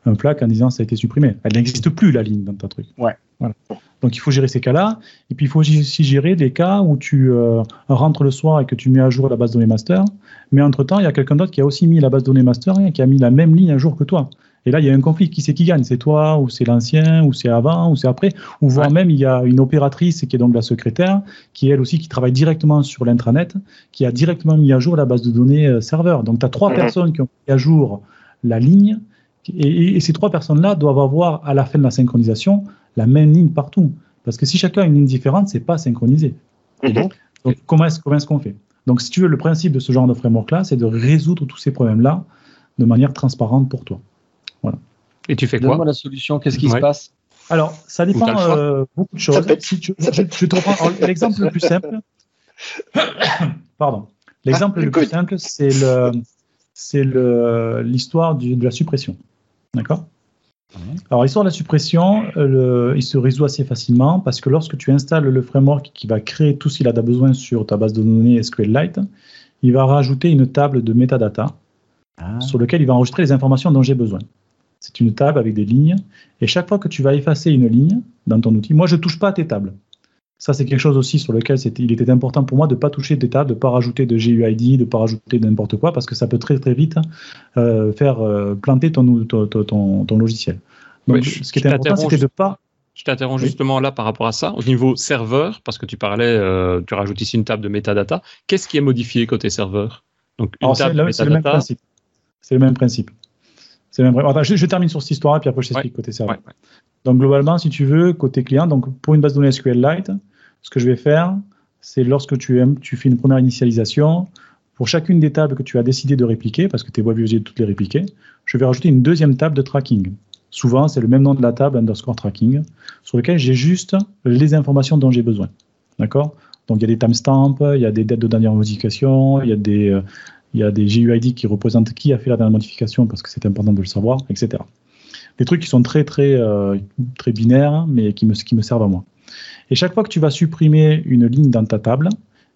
un plaque en disant ça a été supprimé. Elle n'existe plus la ligne dans ta truc. Ouais. Voilà. Donc il faut gérer ces cas-là. Et puis il faut aussi gérer les cas où tu euh, rentres le soir et que tu mets à jour la base de données master. Mais entre-temps, il y a quelqu'un d'autre qui a aussi mis la base de données master et qui a mis la même ligne à jour que toi. Et là, il y a un conflit. Qui c'est qui gagne? C'est toi, ou c'est l'ancien, ou c'est avant, ou c'est après? Ou voire même, il y a une opératrice qui est donc la secrétaire, qui elle aussi, qui travaille directement sur l'intranet, qui a directement mis à jour la base de données euh, serveur. Donc, tu as trois Mhm. personnes qui ont mis à jour la ligne. Et, et- et ces trois personnes-là doivent avoir, à la fin de la synchronisation, la même ligne partout. Parce que si chacun a une ligne différente, c'est pas synchronisé. Mhm. donc, Donc, comment est-ce comment est-ce qu'on fait? Donc, si tu veux, le principe de ce genre de framework-là, c'est de résoudre tous ces problèmes-là de manière transparente pour toi. Et tu fais donne-moi quoi la solution. Qu'est-ce qui Ouais. se passe Alors, ça dépend euh, beaucoup de choses. Ça peut être- Si tu- ça je, peut je te reprends alors, l'exemple le plus simple. Pardon. L'exemple Ah, le plus simple, c'est le, c'est le, l'histoire de la suppression. D'accord? Alors, l'histoire de la suppression, le- il se résout assez facilement parce que lorsque tu installes le framework qui va créer tout ce qu'il a besoin sur ta base de données SQLite, il va rajouter une table de metadata Ah. sur lequel il va enregistrer les informations dont j'ai besoin. C'est une table avec des lignes, et chaque fois que tu vas effacer une ligne dans ton outil, moi je touche pas à tes tables. Ça c'est quelque chose aussi sur lequel il était important pour moi de ne pas toucher des tables, de ne pas rajouter de GUID, de ne pas rajouter n'importe quoi, parce que ça peut très très vite euh, faire euh, planter ton, ton, ton- ton logiciel. Donc ce qui était important c'était de pas... Je t'interromps Oui. justement là par rapport à ça. Au niveau serveur, parce que tu parlais, euh, tu rajoutes ici une table de metadata. Qu'est-ce qui est modifié côté serveur? Donc une Alors, table de le, c'est le même metadata. principe. C'est même. Attends, je, je termine sur cette histoire-là, puis après je t'explique côté serveur. Ouais. Donc globalement, si tu veux, côté client, donc pour une base de données SQLite, ce que je vais faire, c'est lorsque tu, fais une première initialisation, pour chacune des tables que tu as décidé de répliquer, parce que tu es obligé de toutes les répliquer, je vais rajouter une deuxième table de tracking. Souvent, c'est le même nom de la table, underscore tracking, sur lequel j'ai juste les informations dont j'ai besoin. D'accord? Donc il y a des timestamps, il y a des dates de dernière modification, il y a des, euh, il y a des GUID qui représentent qui a fait la dernière modification, parce que c'est important de le savoir, etc des trucs qui sont très très euh, très binaires, mais qui me, qui me servent à moi. Et chaque fois que tu vas supprimer une ligne dans ta table,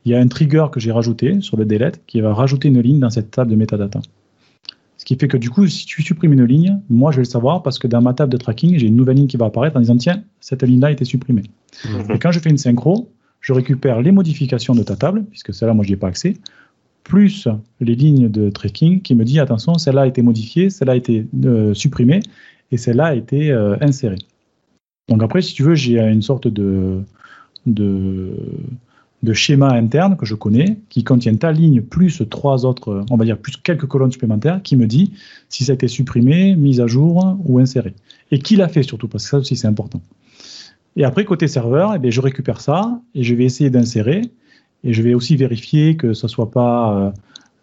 il y a un trigger que j'ai rajouté sur le delete qui va rajouter une ligne dans cette table de metadata. Ce qui fait que du coup, si tu supprimes une ligne, moi je vais le savoir parce que dans ma table de tracking, j'ai une nouvelle ligne qui va apparaître en disant tiens, cette ligne-là a été supprimée. Mhm. Et quand je fais une synchro, je récupère les modifications de ta table, puisque celle-là, moi, je n'y ai pas accès, plus les lignes de tracking qui me dit attention, celle-là a été modifiée, celle-là a été euh, supprimée et celle-là a été euh, insérée. Donc après, si tu veux, j'ai une sorte de, de, schéma interne que je connais qui contient ta ligne plus trois autres, on va dire plus quelques colonnes supplémentaires qui me dit si ça a été supprimé, mis à jour ou inséré. Et qui l'a fait surtout, parce que ça aussi c'est important. Et après, côté serveur, eh je récupère ça et je vais essayer d'insérer. Et je vais aussi vérifier que ce soit pas,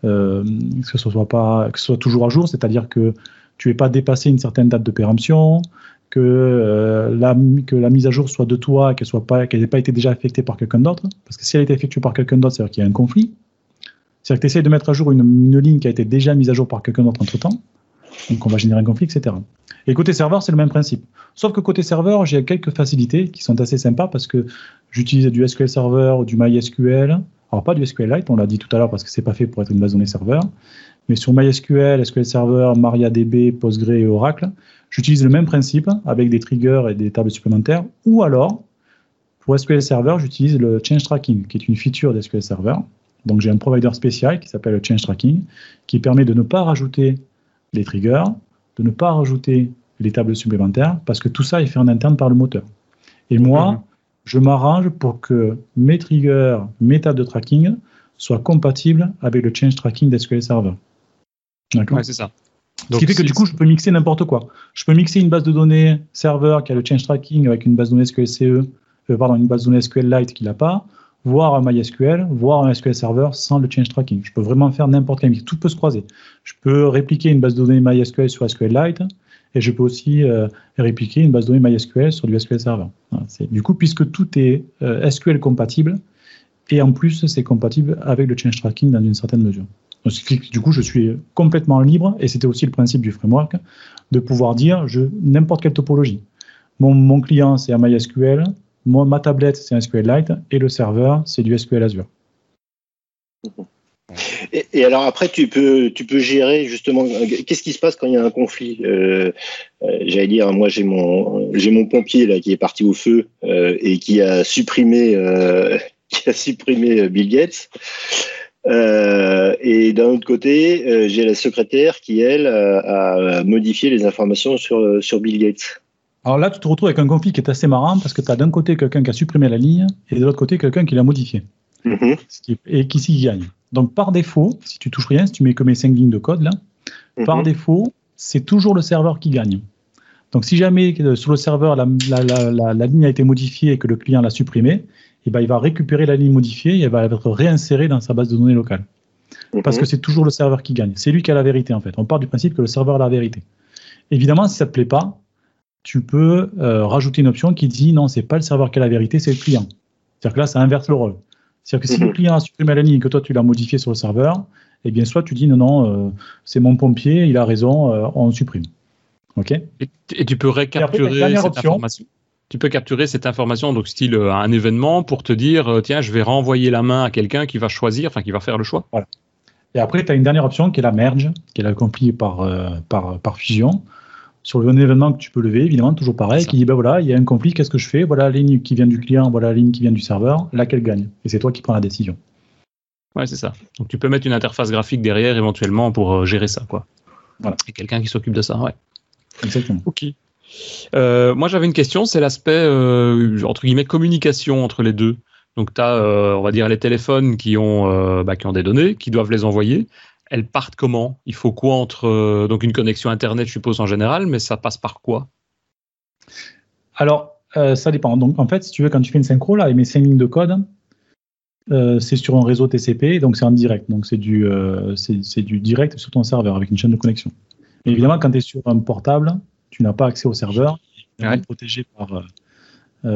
euh, euh, soit pas, que ce soit toujours à jour, c'est-à-dire que tu n'aies pas dépassé une certaine date de péremption, que, euh, la, que la mise à jour soit de toi, qu'elle soit pas, qu'elle n'ait pas été déjà affectée par quelqu'un d'autre. Parce que si elle a été effectuée par quelqu'un d'autre, c'est-à-dire qu'il y a un conflit. C'est-à-dire que tu essaies de mettre à jour une, une ligne qui a été déjà mise à jour par quelqu'un d'autre entre-temps. Donc on va générer un conflit, etc. Et côté serveur, c'est le même principe. Sauf que côté serveur, j'ai quelques facilités qui sont assez sympas parce que j'utilise du SQL Server du MySQL. Alors pas du SQLite, on l'a dit tout à l'heure parce que c'est pas fait pour être une base de données serveur. Mais sur MySQL, SQL Server, MariaDB, Postgre et Oracle, j'utilise le même principe avec des triggers et des tables supplémentaires. Ou alors, pour SQL Server, j'utilise le Change Tracking, qui est une feature de SQL Server. Donc j'ai un provider spécial qui s'appelle le Change Tracking, qui permet de ne pas rajouter les triggers, de ne pas rajouter les tables supplémentaires, parce que tout ça est fait en interne par le moteur. Et moi, je m'arrange pour que mes triggers, mes tables de tracking soient compatibles avec le change tracking d'SQL Server. D'accord Ouais, c'est ça. Ce qui fait que du coup, je peux mixer n'importe quoi. Je peux mixer une base de données serveur qui a le change tracking avec une base de données SQL CE, euh, pardon, une base de données SQLite qui l'a pas, voire un MySQL, voire un SQL Server sans le change tracking. Je peux vraiment faire n'importe quel. Tout peut se croiser. Je peux répliquer une base de données MySQL sur SQLite et je peux aussi euh, répliquer une base de données MySQL sur du SQL Server. Du coup, puisque tout est euh, SQL compatible et en plus, c'est compatible avec le change tracking dans une certaine mesure. du coup, je suis complètement libre, et c'était aussi le principe du framework, de pouvoir dire n'importe quelle topologie. Mon, mon client, c'est un MySQL, moi, ma tablette, c'est un SQLite, et le serveur, c'est du SQL Azure. Et, alors après, tu peux, tu peux gérer justement. Qu'est-ce qui se passe quand il y a un conflit euh, euh, J'allais dire, moi j'ai mon, j'ai mon pompier là qui est parti au feu euh, et qui a supprimé, qui a supprimé Bill Gates. et d'un autre côté, j'ai la secrétaire qui elle a modifié les informations sur sur Bill Gates. Alors là, tu te retrouves avec un conflit qui est assez marrant parce que tu as d'un côté quelqu'un qui a supprimé la ligne et de l'autre côté quelqu'un qui l'a modifié. Mm-hmm. Et qui s'y gagne. Donc par défaut, si tu touches rien, si tu mets que mes 5 lignes de code là, mm-hmm. par défaut, c'est toujours le serveur qui gagne. Donc si jamais euh, sur le serveur la, ligne a été modifiée et que le client l'a supprimée, eh ben, il va récupérer la ligne modifiée et elle va être réinsérée dans sa base de données locale. Parce mm-hmm. que c'est toujours le serveur qui gagne. C'est lui qui a la vérité en fait. On part du principe que le serveur a la vérité. Évidemment, si ça ne te plaît pas, tu peux euh, rajouter une option qui dit non, c'est pas le serveur qui a la vérité, c'est le client. C'est-à-dire que là, ça inverse le rôle. C'est-à-dire que si le mhm. client a supprimé la ligne et que toi tu l'as modifié sur le serveur, eh bien soit tu dis non, non, euh, c'est mon pompier, il a raison, euh, on supprime. Ok? Et, tu peux récapturer cette information. Tu peux capturer cette information, donc style un événement, pour te dire tiens, je vais renvoyer la main à quelqu'un qui va choisir, enfin qui va faire le choix. Voilà. Et après, tu as une dernière option qui est la merge, qui est accomplie par, par, par fusion sur un événement que tu peux lever, évidemment, toujours pareil, qui dit ben voilà, il y a un conflit, qu'est-ce que je fais? Voilà la ligne qui vient du client, voilà la ligne qui vient du serveur, laquelle gagne? Et c'est toi qui prends la décision. Ouais, c'est ça. Donc tu peux mettre une interface graphique derrière éventuellement pour euh, gérer ça, quoi. Voilà. Et quelqu'un qui s'occupe de ça, ouais. Exactement. Ok. Euh, moi j'avais une question, c'est l'aspect euh, entre guillemets communication entre les deux. Donc tu as, on va dire, les téléphones qui ont, bah, qui ont des données, qui doivent les envoyer elles partent comment? Il faut quoi entre euh, donc une connexion internet, je suppose en général, mais ça passe par quoi? Alors euh, ça dépend. Donc en fait, si tu veux, quand tu fais une synchro là, avec mes 5 lignes de code, euh, c'est sur un réseau TCP, donc c'est en direct. Donc c'est du c'est du direct sur ton serveur avec une chaîne de connexion. évidemment, quand tu es sur un portable, tu n'as pas accès au serveur, tu es protégé par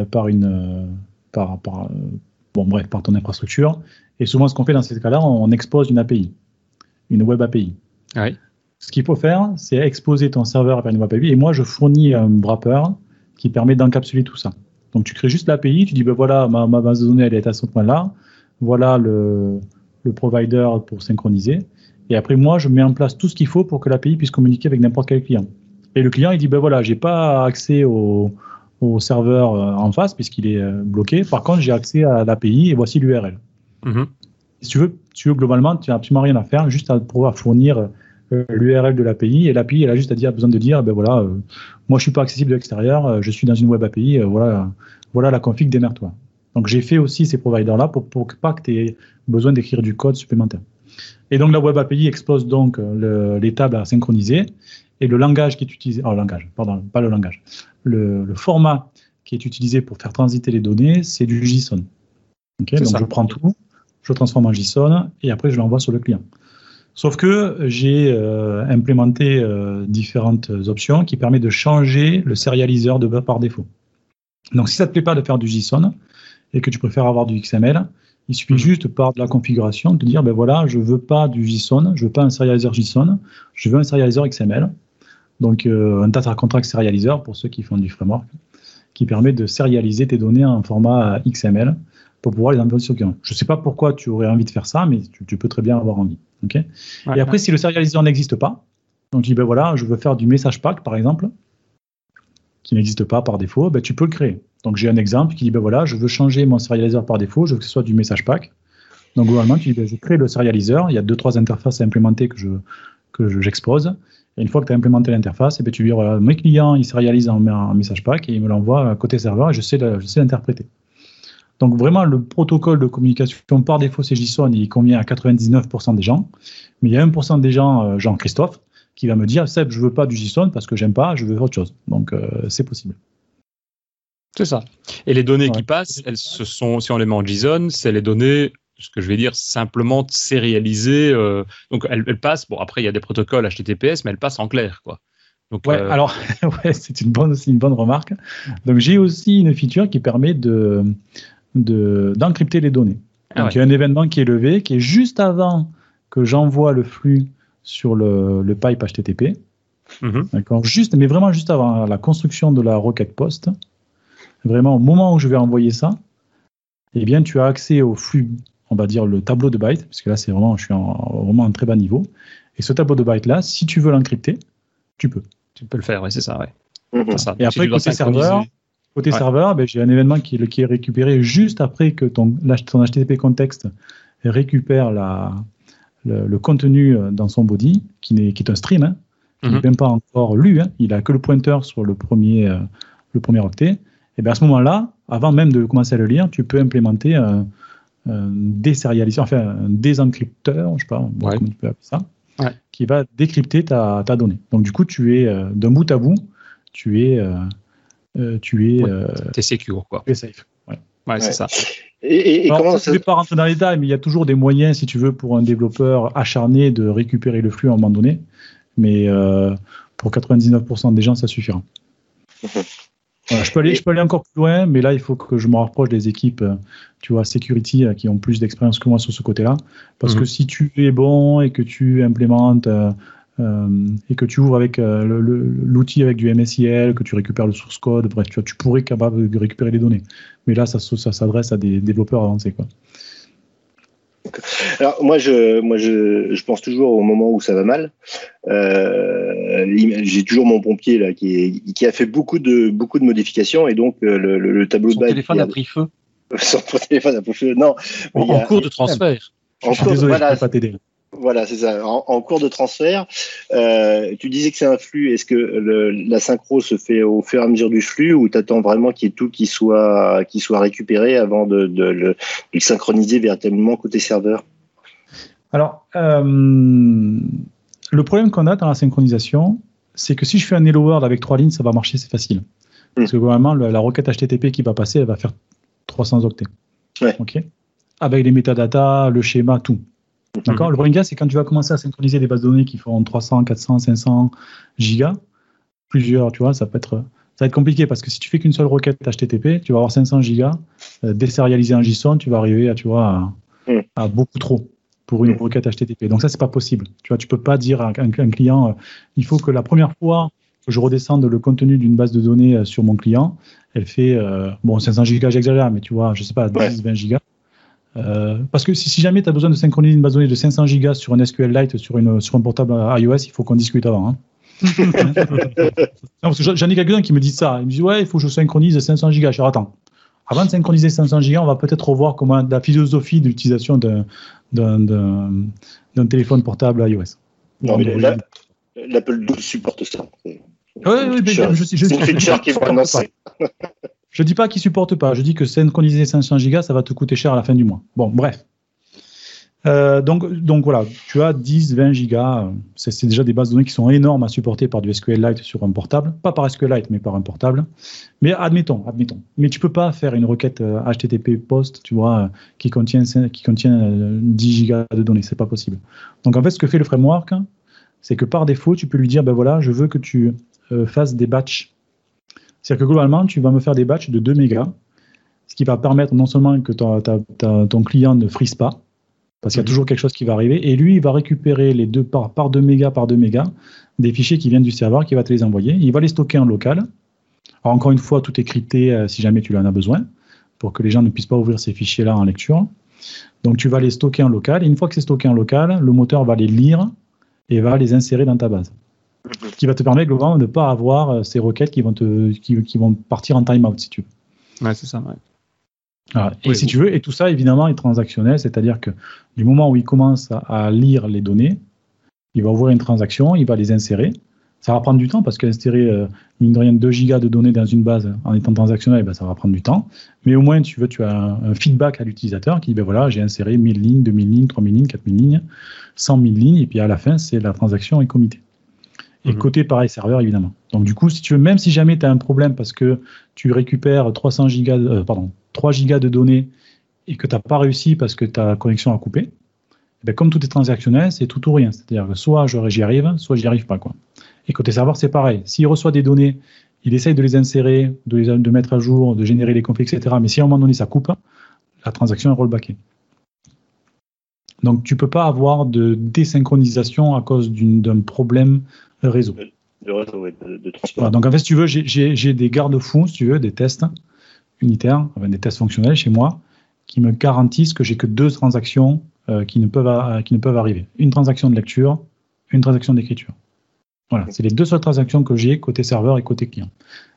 par une par, bon bref par ton infrastructure. Et souvent, ce qu'on fait dans ces cas-là, on expose une API une web API. Ce qu'il faut faire, c'est exposer ton serveur à une web API. Et moi, je fournis un wrapper qui permet d'encapsuler tout ça. Donc, tu crées juste l'API, tu dis, ben voilà, ma, base de données, elle est à ce point-là. Voilà le, provider pour synchroniser. Et après, moi, je mets en place tout ce qu'il faut pour que l'API puisse communiquer avec n'importe quel client. Et le client, il dit, ben voilà, j'ai pas accès au, serveur euh, en face puisqu'il est euh, bloqué. Par contre, j'ai accès à l'API et voici l'URL. Mm-hmm si tu veux, tu veux globalement, tu n'as absolument rien à faire, juste à pouvoir fournir euh, l'URL de l'API et l'API elle a juste à dire besoin de dire ben voilà euh, moi je suis pas accessible de l'extérieur euh, je suis dans une web API voilà voilà la config démerde-toi. Donc j'ai fait aussi ces providers là pour, pour pas que tu aies besoin d'écrire du code supplémentaire. Et donc la web API expose donc les tables à synchroniser et le langage qui est utilisé oh langage pardon pas le langage. Le, format qui est utilisé pour faire transiter les données c'est du JSON. Ok donc je prends tout je le transforme en JSON et après je l'envoie sur le client. Sauf que j'ai euh, implémenté euh, différentes options qui permettent de changer le serialiseur de par défaut. Donc si ça ne te plaît pas de faire du JSON et que tu préfères avoir du XML, il suffit mhm. juste par de la configuration de dire ben voilà, je veux pas du JSON, je veux pas un serializer JSON, je veux un serializer XML. Donc euh, un data contract serializer pour ceux qui font du framework qui permet de serialiser tes données en format XML pour pouvoir les envoyer sur le client. Je ne sais pas pourquoi tu aurais envie de faire ça, mais tu, peux très bien avoir envie. ok? Et après, si le serializer n'existe pas, donc tu dis, ben voilà, je veux faire du message pack, par exemple, qui n'existe pas par défaut, ben, tu peux le créer. Donc j'ai un exemple qui dit, ben voilà, je veux changer mon serializer par défaut, je veux que ce soit du message pack. Donc globalement, tu dis, ben, je crée le serializer, il y a deux, trois interfaces à implémenter que je que j'expose. et une fois que tu as implémenté l'interface, et ben, tu dis, voilà, mes clients, ils serialisent en, en message pack et ils me l'envoient côté serveur et je sais l'interpréter. Donc vraiment, le protocole de communication par défaut, c'est JSON, il convient à 99% des gens. Mais il y a 1% des gens, euh, Jean-Christophe, qui va me dire, Seb, je veux pas du JSON parce que j'aime pas, je veux autre chose. Donc euh, c'est possible. C'est ça. Et les données qui passent, elles se sont, si on les met en JSON, c'est les données, ce que je vais dire, simplement sérialisées. Euh, donc elles, passent. Bon, après il y a des protocoles HTTPS, mais elles passent en clair, quoi. Donc, ouais, alors ouais, c'est une bonne, une bonne remarque. Donc j'ai aussi une feature qui permet de d'encrypter les données. Ah Donc il y a un événement qui est levé, qui est juste avant que j'envoie le flux sur le, le pipe HTTP. Mhm. D'accord Juste, mais vraiment juste avant la construction de la requête post, vraiment au moment où je vais envoyer ça, eh bien, tu as accès au flux, on va dire le tableau de bytes, parce que là, c'est vraiment, je suis en, vraiment un très bas niveau. Et ce tableau de bytes là, si tu veux l'encrypter, tu peux. Tu peux le faire, oui, c'est ça, ouais. Mhm. C'est ça. Et Donc, après, côté serveur, Côté Ouais. serveur, ben, j'ai un événement qui, est- qui est récupéré juste après que ton, HTTP contexte récupère la, le, le contenu euh, dans son body, qui, est un stream, hein, qui Mhm. n'est même pas encore lu, hein, il a que le pointeur sur le premier, euh, le premier octet. Et bien à ce moment-là, avant même de commencer à le lire, tu peux implémenter un, un désérialisation, enfin un désencrypteur, je sais pas Ouais. comment tu peux appeler ça, Ouais. qui va décrypter ta, ta donnée. Donc du coup, tu es euh, d'un bout à bout, tu es, euh, euh, tu es, Ouais. euh, T'es secure, quoi. tu es safe. Ouais. Ouais, Ouais. c'est ça. Et, et- et Alors, comment ça, ça je ne vais pas rentrer dans les détails, mais il y a toujours des moyens, si tu veux, pour un développeur acharné de récupérer le flux à un moment donné. Mais euh, pour 99% des gens, ça suffira. Voilà, je, peux aller, je peux aller encore plus loin, mais là, il faut que je me rapproche des équipes, euh, tu vois, security, euh, qui ont plus d'expérience que moi sur ce côté-là. Parce Mhm. que si tu es bon et que tu implémentes euh, euh, et que tu ouvres avec euh, l'outil avec du MSIL, que tu récupères le source code, bref, tu, vois, tu pourrais être capable de récupérer les données. Mais là, ça, se- ça s'adresse à des développeurs avancés. Quoi. Alors moi je moi je, je pense toujours au moment où ça va mal. Euh, J'ai toujours mon pompier là qui, est- qui a fait beaucoup de beaucoup de modifications et donc euh, le, le, le tableau Son de base téléphone a pris feu. son téléphone a pris feu. Non, En, a- en cours de transfert. en Je suis cours- désolé, je voilà, ne peux pas t'aider. Voilà, c'est ça. En, en cours de transfert, euh, tu disais que c'est un flux. Est-ce que le- la synchro se fait au fur et à mesure du flux ou tu attends vraiment qu'il y ait tout qui soit, qui soit récupéré avant de, de le, de le synchroniser véritablement côté serveur? Alors, euh, le problème qu'on a dans la synchronisation, c'est que si je fais un Hello World avec trois lignes, ça va marcher, c'est facile. Parce que vraiment, la requête HTTP qui va passer, elle va faire 300 octets. Ouais. OK? Avec les métadatas, le schéma, tout. D'accord Mhm. Le problème, c'est quand tu vas commencer à synchroniser des bases de données qui font 300, 400, 500 gigas, plusieurs, tu vois, ça peut être, ça va être compliqué parce que si tu fais qu'une seule requête HTTP, tu vas avoir 500 gigas, euh, désérialisé en JSON, tu vas arriver à, tu vois, à, Mm. à beaucoup trop pour une Mm. requête HTTP. Donc ça, c'est pas possible. Tu vois, tu peux pas dire à un, un client, euh, il faut que la première fois que je redescende le contenu d'une base de données euh, sur mon client, elle fait, euh, bon, 500 gigas, j'exagère, mais tu vois, je sais pas, 10, Ouais. 20 gigas. Euh, parce que si, si jamais tu as besoin de synchroniser une base de données de 500 gigas sur un SQLite sur, une, sur un portable iOS, il faut qu'on discute avant. hein. Non, parce que j'en- ai quelques-uns qui me disent ça. Ils me disent Ouais, il faut que je synchronise 500 gigas. Je dis Attends, avant de synchroniser 500 gigas, on va peut-être revoir comment la philosophie d'utilisation d'un- téléphone portable iOS. Non, mais l'Apple 12 supporte ça. C'est Oui, oui, mais je, je, je, c'est une feature qui je- va annoncer. Je dis pas qu'ils supportent pas. Je dis que synchroniser 500 gigas, ça va te coûter cher à la fin du mois. Bon, bref. Euh, donc, voilà, tu as 10, 20 gigas. euh, C'est déjà des bases de données qui sont énormes à supporter par du SQLite sur un portable. Pas par SQLite, mais par un portable. Mais admettons, admettons. Mais tu peux pas faire une requête euh, HTTP post, tu vois, euh, qui contient, qui contient euh, 10 gigas de données. C'est pas possible. Donc en fait, ce que fait le framework, c'est que par défaut, tu peux lui dire, ben voilà, je veux que tu euh, fasses des batchs. C'est-à-dire que globalement, tu vas me faire des batchs de 2 mégas, ce qui va permettre non seulement que ta- ta- ta- ton client ne frise pas, parce qu'il y a Mhm. toujours quelque chose qui va arriver, et lui, il va récupérer les deux par, par 2 mégas par 2 mégas des fichiers qui viennent du serveur, qui va te les envoyer. Il va les stocker en local. Alors, encore une fois, tout est crypté euh, si jamais tu en as besoin, pour que les gens ne puissent pas ouvrir ces fichiers-là en lecture. Donc, tu vas les stocker en local, et une fois que c'est stocké en local, le moteur va les lire et va les insérer dans ta base. Ce qui va te permettre globalement de ne pas avoir euh, ces requêtes qui vont, te, qui, qui vont partir en timeout, si tu veux. Ouais, c'est ça. ouais. Et Oui, si oui. tu veux, et tout ça évidemment est transactionnel, c'est-à-dire que du moment où il commence à, à lire les données, il va ouvrir une transaction, il va les insérer. Ça va prendre du temps parce qu'insérer, euh, mine de rien, 2 gigas de données dans une base en étant transactionnel, ben, ça va prendre du temps. Mais au moins, tu, veux, tu as un, un feedback à l'utilisateur qui dit, ben voilà, j'ai inséré 1000 lignes, 2000 lignes, 3000 lignes, 4000 lignes, 100 000 lignes, et puis à la fin, c'est la transaction est committée. Et Mhm. côté pareil serveur, évidemment. Donc du coup, si tu veux, même si jamais tu as un problème parce que tu récupères 300 gigas, de- euh, pardon, 3 gigas de données et que tu n'as pas réussi parce que ta connexion a coupé, eh ben, comme tout est transactionnel, c'est tout ou rien. C'est-à-dire que soit j'y arrive, soit j'y arrive pas. Quoi. Et côté serveur, c'est pareil. S'il reçoit des données, il essaye de les insérer, de les de mettre à jour, de générer les conflits, etc. Mais si à un moment donné ça coupe, la transaction est rollbackée. Donc tu peux pas avoir de désynchronisation à cause d'un problème réseau. De, réseau, de, de transport. Voilà, donc en fait, si tu veux, j'ai- des garde-fous, si tu veux, des tests unitaires, enfin, des tests fonctionnels chez moi, qui me garantissent que j'ai que deux transactions euh, qui, ne peuvent a- qui ne peuvent arriver. Une transaction de lecture, une transaction d'écriture. Voilà, c'est les deux seules transactions que j'ai côté serveur et côté client.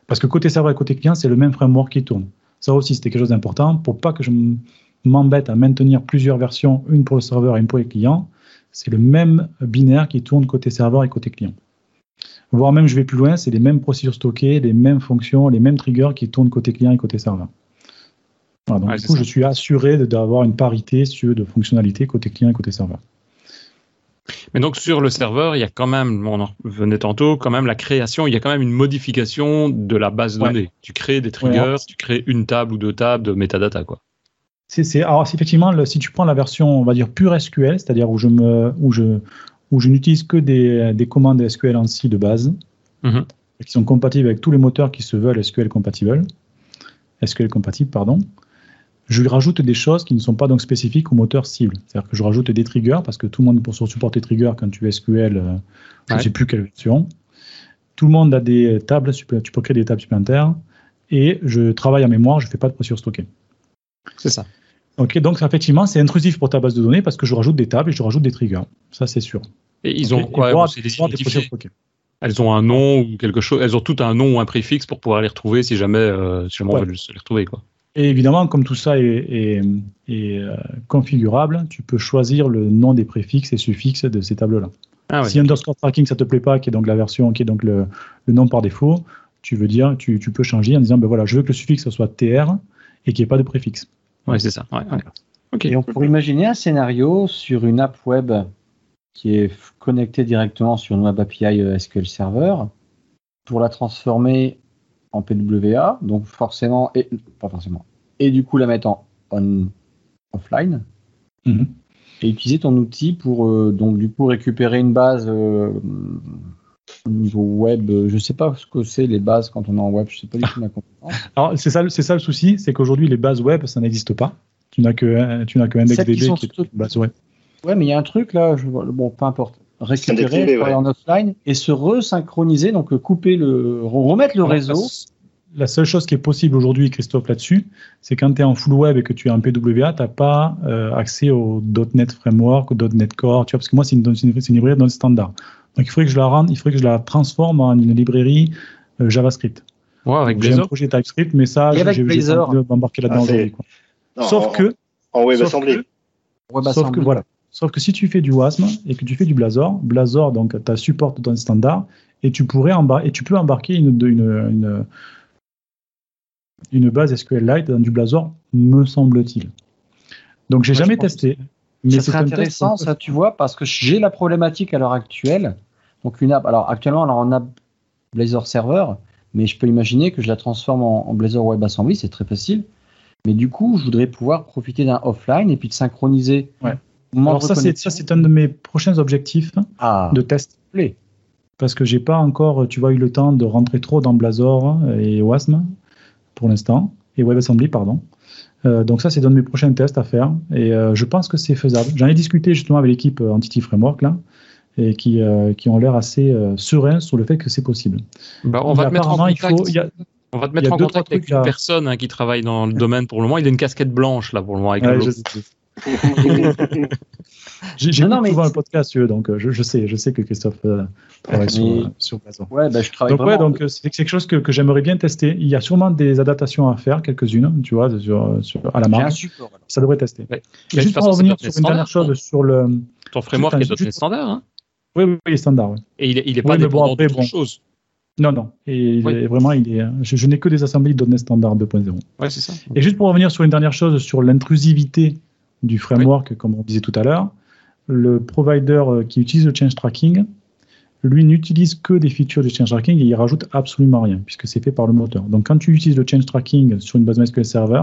Parce que côté serveur et côté client, c'est le même framework qui tourne. Ça aussi, c'était quelque chose d'important pour pas que je m'embête à maintenir plusieurs versions, une pour le serveur et une pour les clients. C'est le même binaire qui tourne côté serveur et côté client. Voire même, je vais plus loin, c'est les mêmes procédures stockées, les mêmes fonctions, les mêmes triggers qui tournent côté client et côté serveur. Voilà, donc Ouais, du coup, ça. je suis assuré d'avoir une parité de fonctionnalité côté client et côté serveur. Mais donc sur le serveur, il y a quand même, on en revenait tantôt, quand même la création, il y a quand même une modification de la base de Ouais. données. Tu crées des triggers, tu crées une table ou deux tables de metadata, quoi. C'est, c'est- alors, effectivement, le- si tu prends la version, on va dire, pure SQL, c'est-à-dire où je, me, où je, où je n'utilise que des, des commandes SQL en C de base, Mhm. qui sont compatibles avec tous les moteurs qui se veulent SQL compatibles, SQL compatible, pardon, je lui rajoute des choses qui ne sont pas donc spécifiques au moteur cible. C'est-à-dire que je rajoute des triggers, parce que tout le monde pour supporter triggers quand tu es SQL, euh, je ne Ouais. sais plus quelle version. Tout le monde a des tables, tu peux créer des tables supplémentaires, et je travaille en mémoire, je ne fais pas de procédure stockée. C'est ça. Ok, donc effectivement, c'est intrusif pour ta base de données parce que je rajoute des tables et je rajoute des triggers. Ça, c'est sûr. Et ils ont et quoi voir- les identifier. Elles ont un nom ou quelque chose. Elles ont tout un nom ou un préfixe pour pouvoir les retrouver si jamais, euh, si jamais on veut les retrouver, quoi. Et évidemment, comme tout ça est, est- est, euh, configurable, tu peux choisir le nom des préfixes et suffixes de ces tables-là. Ah ouais. Si underscore tracking, ça te plaît pas, qui est donc la version, qui est donc le, le nom par défaut, tu veux dire, tu, tu peux changer en disant, ben voilà, je veux que le suffixe soit tr et qu'il n'y ait pas de préfixe. Ouais, c'est ça. Ouais, ouais. Ok. Et on pourrait imaginer un scénario sur une app web qui est connectée directement sur une web API euh, SQL Server pour la transformer en PWA, donc forcément, et, pas forcément, et du coup la mettre en on, offline Mhm. et utiliser ton outil pour euh, donc du coup récupérer une base euh, au niveau web. Je sais pas ce que c'est les bases quand on est en web, je sais pas du tout ma compétence. Alors, c'est ça, le- c'est ça le souci, c'est qu'aujourd'hui, les bases web, ça n'existe pas. Tu n'as que, euh, tu n'as que qui IndexDB qui est stock- une base web. Ouais, mais il y a un truc là, je bon, peu importe. Récupérer, ouais. en offline et se resynchroniser, donc euh, couper le, re- remettre le réseau. La, seule chose qui est possible aujourd'hui, Christophe, là-dessus, c'est quand tu es en full web et que tu es en PWA, tu n'as pas euh, accès au .NET Framework, au .NET Core, tu vois, parce que moi, c'est une, librairie dans le standard. Donc, il faudrait que je la rende, il faudrait que je la transforme en une librairie euh, JavaScript. Ouais, avec J'ai un projet TypeScript, mais ça, j'ai m'embarquer là-dedans Ah, aujourd'hui. Sauf en- que, En WebAssembly. sauf que, voilà. Sauf que si tu fais du WASM et que tu fais du Blazor, Blazor donc tu supporte dans le standard et tu pourrais embar- et tu peux embarquer une, une, une, une base SQLite dans du Blazor, me semble-t-il. Donc j'ai jamais testé. Mais ça c'est serait intéressant, ça, tu vois, parce que j'ai la problématique à l'heure actuelle. Donc, une app, alors actuellement, alors, on a Blazor Server, mais je peux imaginer que je la transforme en, en Blazor WebAssembly, c'est très facile. Mais du coup, je voudrais pouvoir profiter d'un offline et puis de synchroniser. Ouais. Alors ça c'est reconnexion. ça c'est un de mes prochains objectifs Ah, de test. Play. Parce que j'ai pas encore, tu vois, eu le temps de rentrer trop dans Blazor et WASM pour l'instant, et WebAssembly, pardon. Euh, donc ça, c'est un de mes prochains tests à faire, et euh, je pense que c'est faisable. J'en ai discuté justement avec l'équipe Entity Framework, là, et qui, euh, qui ont l'air assez euh, sereins sur le fait que c'est possible. Bah, on va te mettre en apparemment, il contact. faut- il y a- On va te il mettre y a en deux, contact trois avec une à- personne hein, qui travaille dans le domaine pour le moment. Il a une casquette blanche là pour le moment avec Ouais, J'ai Non, non, mais souvent un c'est- podcast, donc euh, je, je sais, je sais que Christophe euh, travaille sur, Mais- euh, sur Blazor. ouais, bah, je travaille Donc, ouais, vraiment. donc c'est quelque chose que, que j'aimerais bien tester. Il y a sûrement des adaptations à faire, quelques-unes, tu vois, sur, sur- à la support. alors. Ça devrait tester. Ouais. Et Mais de juste pour revenir sur une dernière chose sur le. Ton framework est juste- standard. Hein Oui, oui, il est standard. oui. et il est, il est Oui, pas mais bon, dépendant après, d'autre bon. chose. Non, non. Et il Oui. est vraiment, il est. Je, je n'ai que des assemblées .NET standard 2.0. Ouais, c'est ça. Et juste pour revenir sur une dernière chose sur l'intrusivité du framework, comme on disait tout à l'heure, le provider euh, qui utilise le change tracking, lui n'utilise que des features du change tracking et il rajoute absolument rien puisque c'est fait par le moteur. Donc quand tu utilises le change tracking sur une base MySQL Server,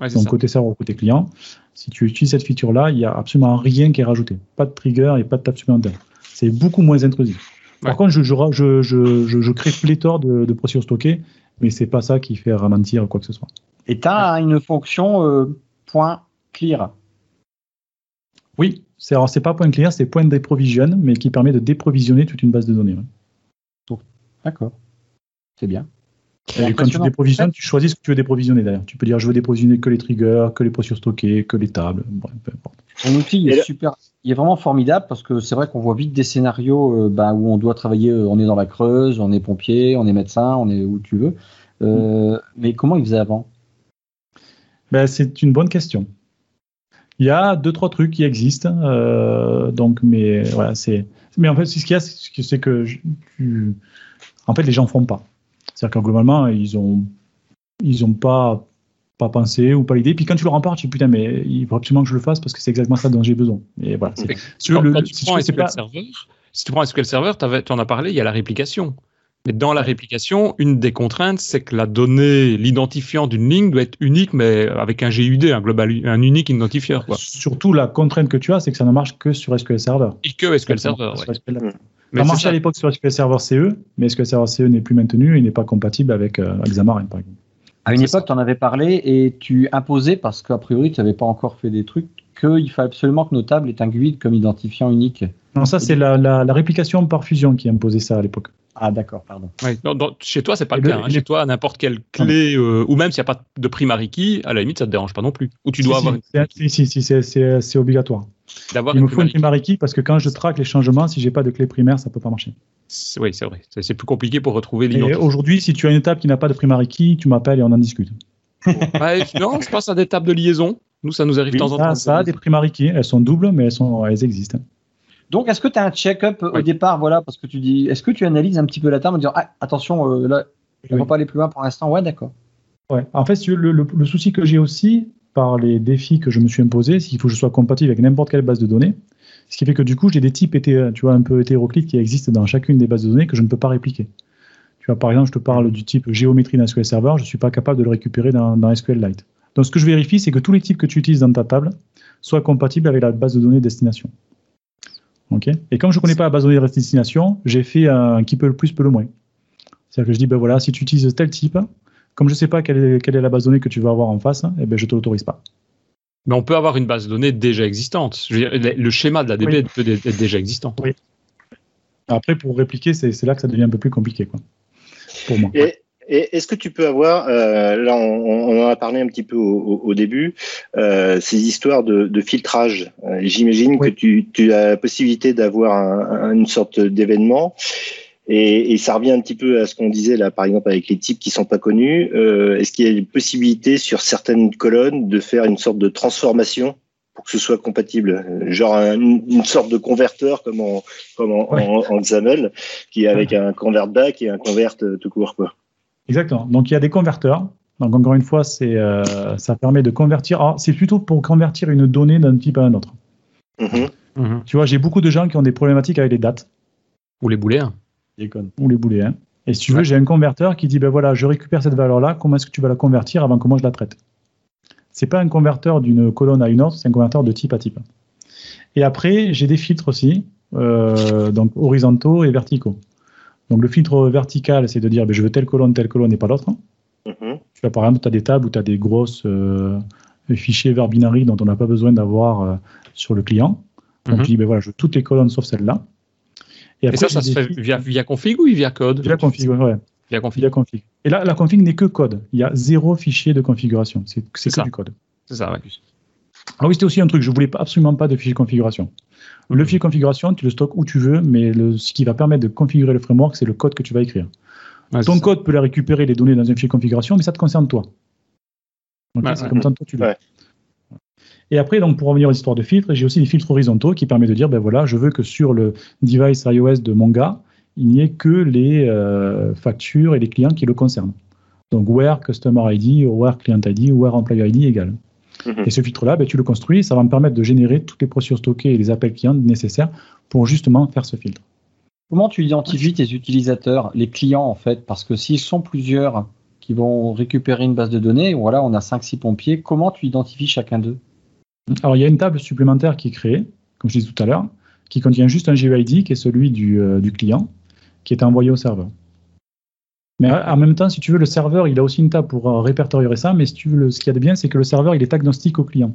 Ouais, donc ça. côté serveur ou côté client, si tu utilises cette feature-là, il n'y a absolument rien qui est rajouté. Pas de trigger et pas de table supplémentaire. C'est beaucoup moins intrusif. Par contre, je, je, je, je, je- je crée pléthore de, de procédures stockées, mais c'est pas ça qui fait ralentir quoi que ce soit. Et tu as une fonction euh, point clear. Oui, c'est alors c'est pas point clear, c'est point déprovision, mais qui permet de déprovisionner toute une base de données. ouais. D'accord. C'est bien. Et quand tu déprovisionnes, tu choisis ce que tu veux déprovisionner d'ailleurs. Tu peux dire je veux déprovisionner que les triggers, que les procédures stockées, que les tables, bref, peu importe. Ton outil il est super, il est vraiment formidable parce que c'est vrai qu'on voit vite des scénarios euh, bah, où on doit travailler, euh, on est dans la Creuse, on est pompier, on est médecin, on est où tu veux. Euh, Mais comment ils faisaient avant? Ben, c'est une bonne question. Il y a deux trois trucs qui existent, euh, donc mais voilà c'est. Mais en fait, ce qu'il y a, c'est que- je- tu- en fait les gens font pas. C'est-à-dire que globalement ils ont ils ont pas pas pensé ou pas l'idée. Puis quand tu leur en parles, tu dis putain mais il faut absolument que je le fasse parce que c'est exactement ça dont j'ai besoin. Et voilà. c'est- Quand, le- quand le- tu si prends SQL pas- Server, si tu prends SQL Server, tu en as parlé, il y a la réplication. Mais dans la réplication, une des contraintes, c'est que la donnée, l'identifiant d'une ligne doit être unique, mais avec un GUD, un global, un unique identifieur, quoi. Surtout la contrainte que tu as, c'est que ça ne marche que sur SQL Server. Et que SQL Server, ouais. SQL. Mm. Mais ça marchait à l'époque sur SQL Server CE, mais SQL Server CE n'est plus maintenu et n'est pas compatible avec euh, Xamarin, par exemple. À une époque, tu en avais parlé et tu imposais, parce qu'a priori, tu n'avais pas encore fait des trucs, qu'il fallait absolument que nos tables aient un GUID comme identifiant unique. Non, ça, c'est la, la- la réplication par fusion qui imposait ça à l'époque. Ah, d'accord, pardon. Non, chez toi, c'est pas le le- cas. hein. Chez toi, n'importe quelle clé, euh, ou même s'il n'y a pas de primary key, à la limite, ça te dérange pas non plus. Ou tu dois si, avoir si, c'est- si, si, si, c'est- obligatoire. d'avoir Il me faut une primary key parce que quand je traque les changements, si j'ai pas de clé primaire, ça peut pas marcher. Oui, c'est vrai. C'est plus compliqué pour retrouver Et l'identifiant. aujourd'hui, si tu as une table qui n'a pas de primary key, tu m'appelles et on en discute. Ouais, non, je pense à des tables de liaison. Nous, ça nous arrive de temps en ça, temps. ça a des primary keys, elles sont doubles, mais elles, sont, elles existent. Donc, est-ce que tu as un check-up au départ Voilà, parce que tu dis, est-ce que tu analyses un petit peu la table en disant, ah, attention, euh, là, on ne Oui. pas aller plus loin pour l'instant Ouais, d'accord. Ouais. En fait, le, le- le souci que j'ai aussi par les défis que je me suis imposé, c'est qu'il faut que je sois compatible avec n'importe quelle base de données. Ce qui fait que du coup, j'ai des types hété- tu vois, un peu hétéroclites qui existent dans chacune des bases de données que je ne peux pas répliquer. Tu vois, par exemple, je te parle du type géométrie dans SQL Server, je ne suis pas capable de le récupérer dans, dans SQLite. Donc, ce que je vérifie, c'est que tous les types que tu utilises dans ta table soient compatibles avec la base de données destination. Ok Et comme je ne connais pas la base de données de destination, j'ai fait un qui peut le plus, peut le moins. C'est-à-dire que je dis, ben voilà, si tu utilises tel type, comme je ne sais pas quelle est, quelle est la base de données que tu vas avoir en face, eh ben, je ne te l'autorise pas. Mais on peut avoir une base de données déjà existante. Je veux dire, le- schéma de la DB Oui. peut être déjà existant. Oui. Après, pour répliquer, c'est là que ça devient un peu plus compliqué, quoi, pour moi. Et est-ce que tu peux avoir, euh, là on, on en a parlé un petit peu au, au- début, euh, ces histoires de, de filtrage. Euh, J'imagine Oui. que tu, tu as la possibilité d'avoir un- un- une sorte d'événement. Et, et ça revient un petit peu à ce qu'on disait là, par exemple avec les types qui sont pas connus. Euh, Est-ce qu'il y a une possibilité sur certaines colonnes de faire une sorte de transformation pour que ce soit compatible, genre un- une sorte de converteur comme en, comme en, Ouais. en, en XAML, qui est avec un convert back et un convert euh, tout court quoi. Exactement. Donc, il y a des converteurs. Donc, encore une fois, c'est, euh, ça permet de convertir. Alors, c'est plutôt pour convertir une donnée d'un type à un autre. Mhm. Mhm. Tu vois, j'ai beaucoup de gens qui ont des problématiques avec les dates Ou les boulets. hein. Ou les boulets. hein. Et si tu veux, Ouais. j'ai un converteur qui dit ben voilà, je récupère cette valeur-là, comment est-ce que tu vas la convertir avant que moi je la traite? C'est pas un converteur d'une colonne à une autre, c'est un converteur de type à type. Et après, j'ai des filtres aussi, euh, donc horizontaux et verticaux. Donc le filtre vertical, c'est de dire ben, je veux telle colonne, telle colonne et pas l'autre. Mhm. Tu vois, par exemple, tu as des tables où tu as des grosses euh, fichiers vers binary dont on n'a pas besoin d'avoir euh, sur le client. Donc Mhm. tu dis ben voilà, je veux toutes les colonnes sauf celle-là. Et après, ça, ça se fait via, via config ou via code? Via config, ouais. Via config. Via config. Et là, la config n'est que code. Il y a zéro fichier de configuration. C'est que ça. du code. C'est ça, ouais. Ah oui, c'était aussi un truc. Je voulais pas- absolument pas de fichier de configuration. Le fichier de configuration, tu le stockes où tu veux, mais le- ce qui va permettre de configurer le framework, c'est le code que tu vas écrire. Ouais, Ton ça. code peut la récupérer les données dans un fichier de configuration, mais ça te concerne toi. Ok, Ouais, c'est ouais. comme ça que toi tu. Et après, donc, pour revenir aux histoires de filtres, j'ai aussi des filtres horizontaux qui permettent de dire, ben voilà, je veux que sur le device iOS de mon gars, il n'y ait que les euh, factures et les clients qui le concernent. Donc, where customer ID, where client ID, where employee ID égale. Mhm. Et ce filtre-là, ben, tu le construis, ça va me permettre de générer toutes les procédures stockées et les appels clients nécessaires pour justement faire ce filtre. Comment tu identifies tes utilisateurs, les clients en fait? Parce que s'ils sont plusieurs qui vont récupérer une base de données, voilà, on a 5-6 pompiers, comment tu identifies chacun d'eux? Alors, il y a une table supplémentaire qui est créée, comme je disais tout à l'heure, qui contient juste un GUID qui est celui du, euh, du client, qui est envoyé au serveur. Mais en même temps, si tu veux, le serveur, il a aussi une table pour euh, répertorier ça, mais si tu veux, le- ce qu'il y a de bien, c'est que le serveur, il est agnostique au client.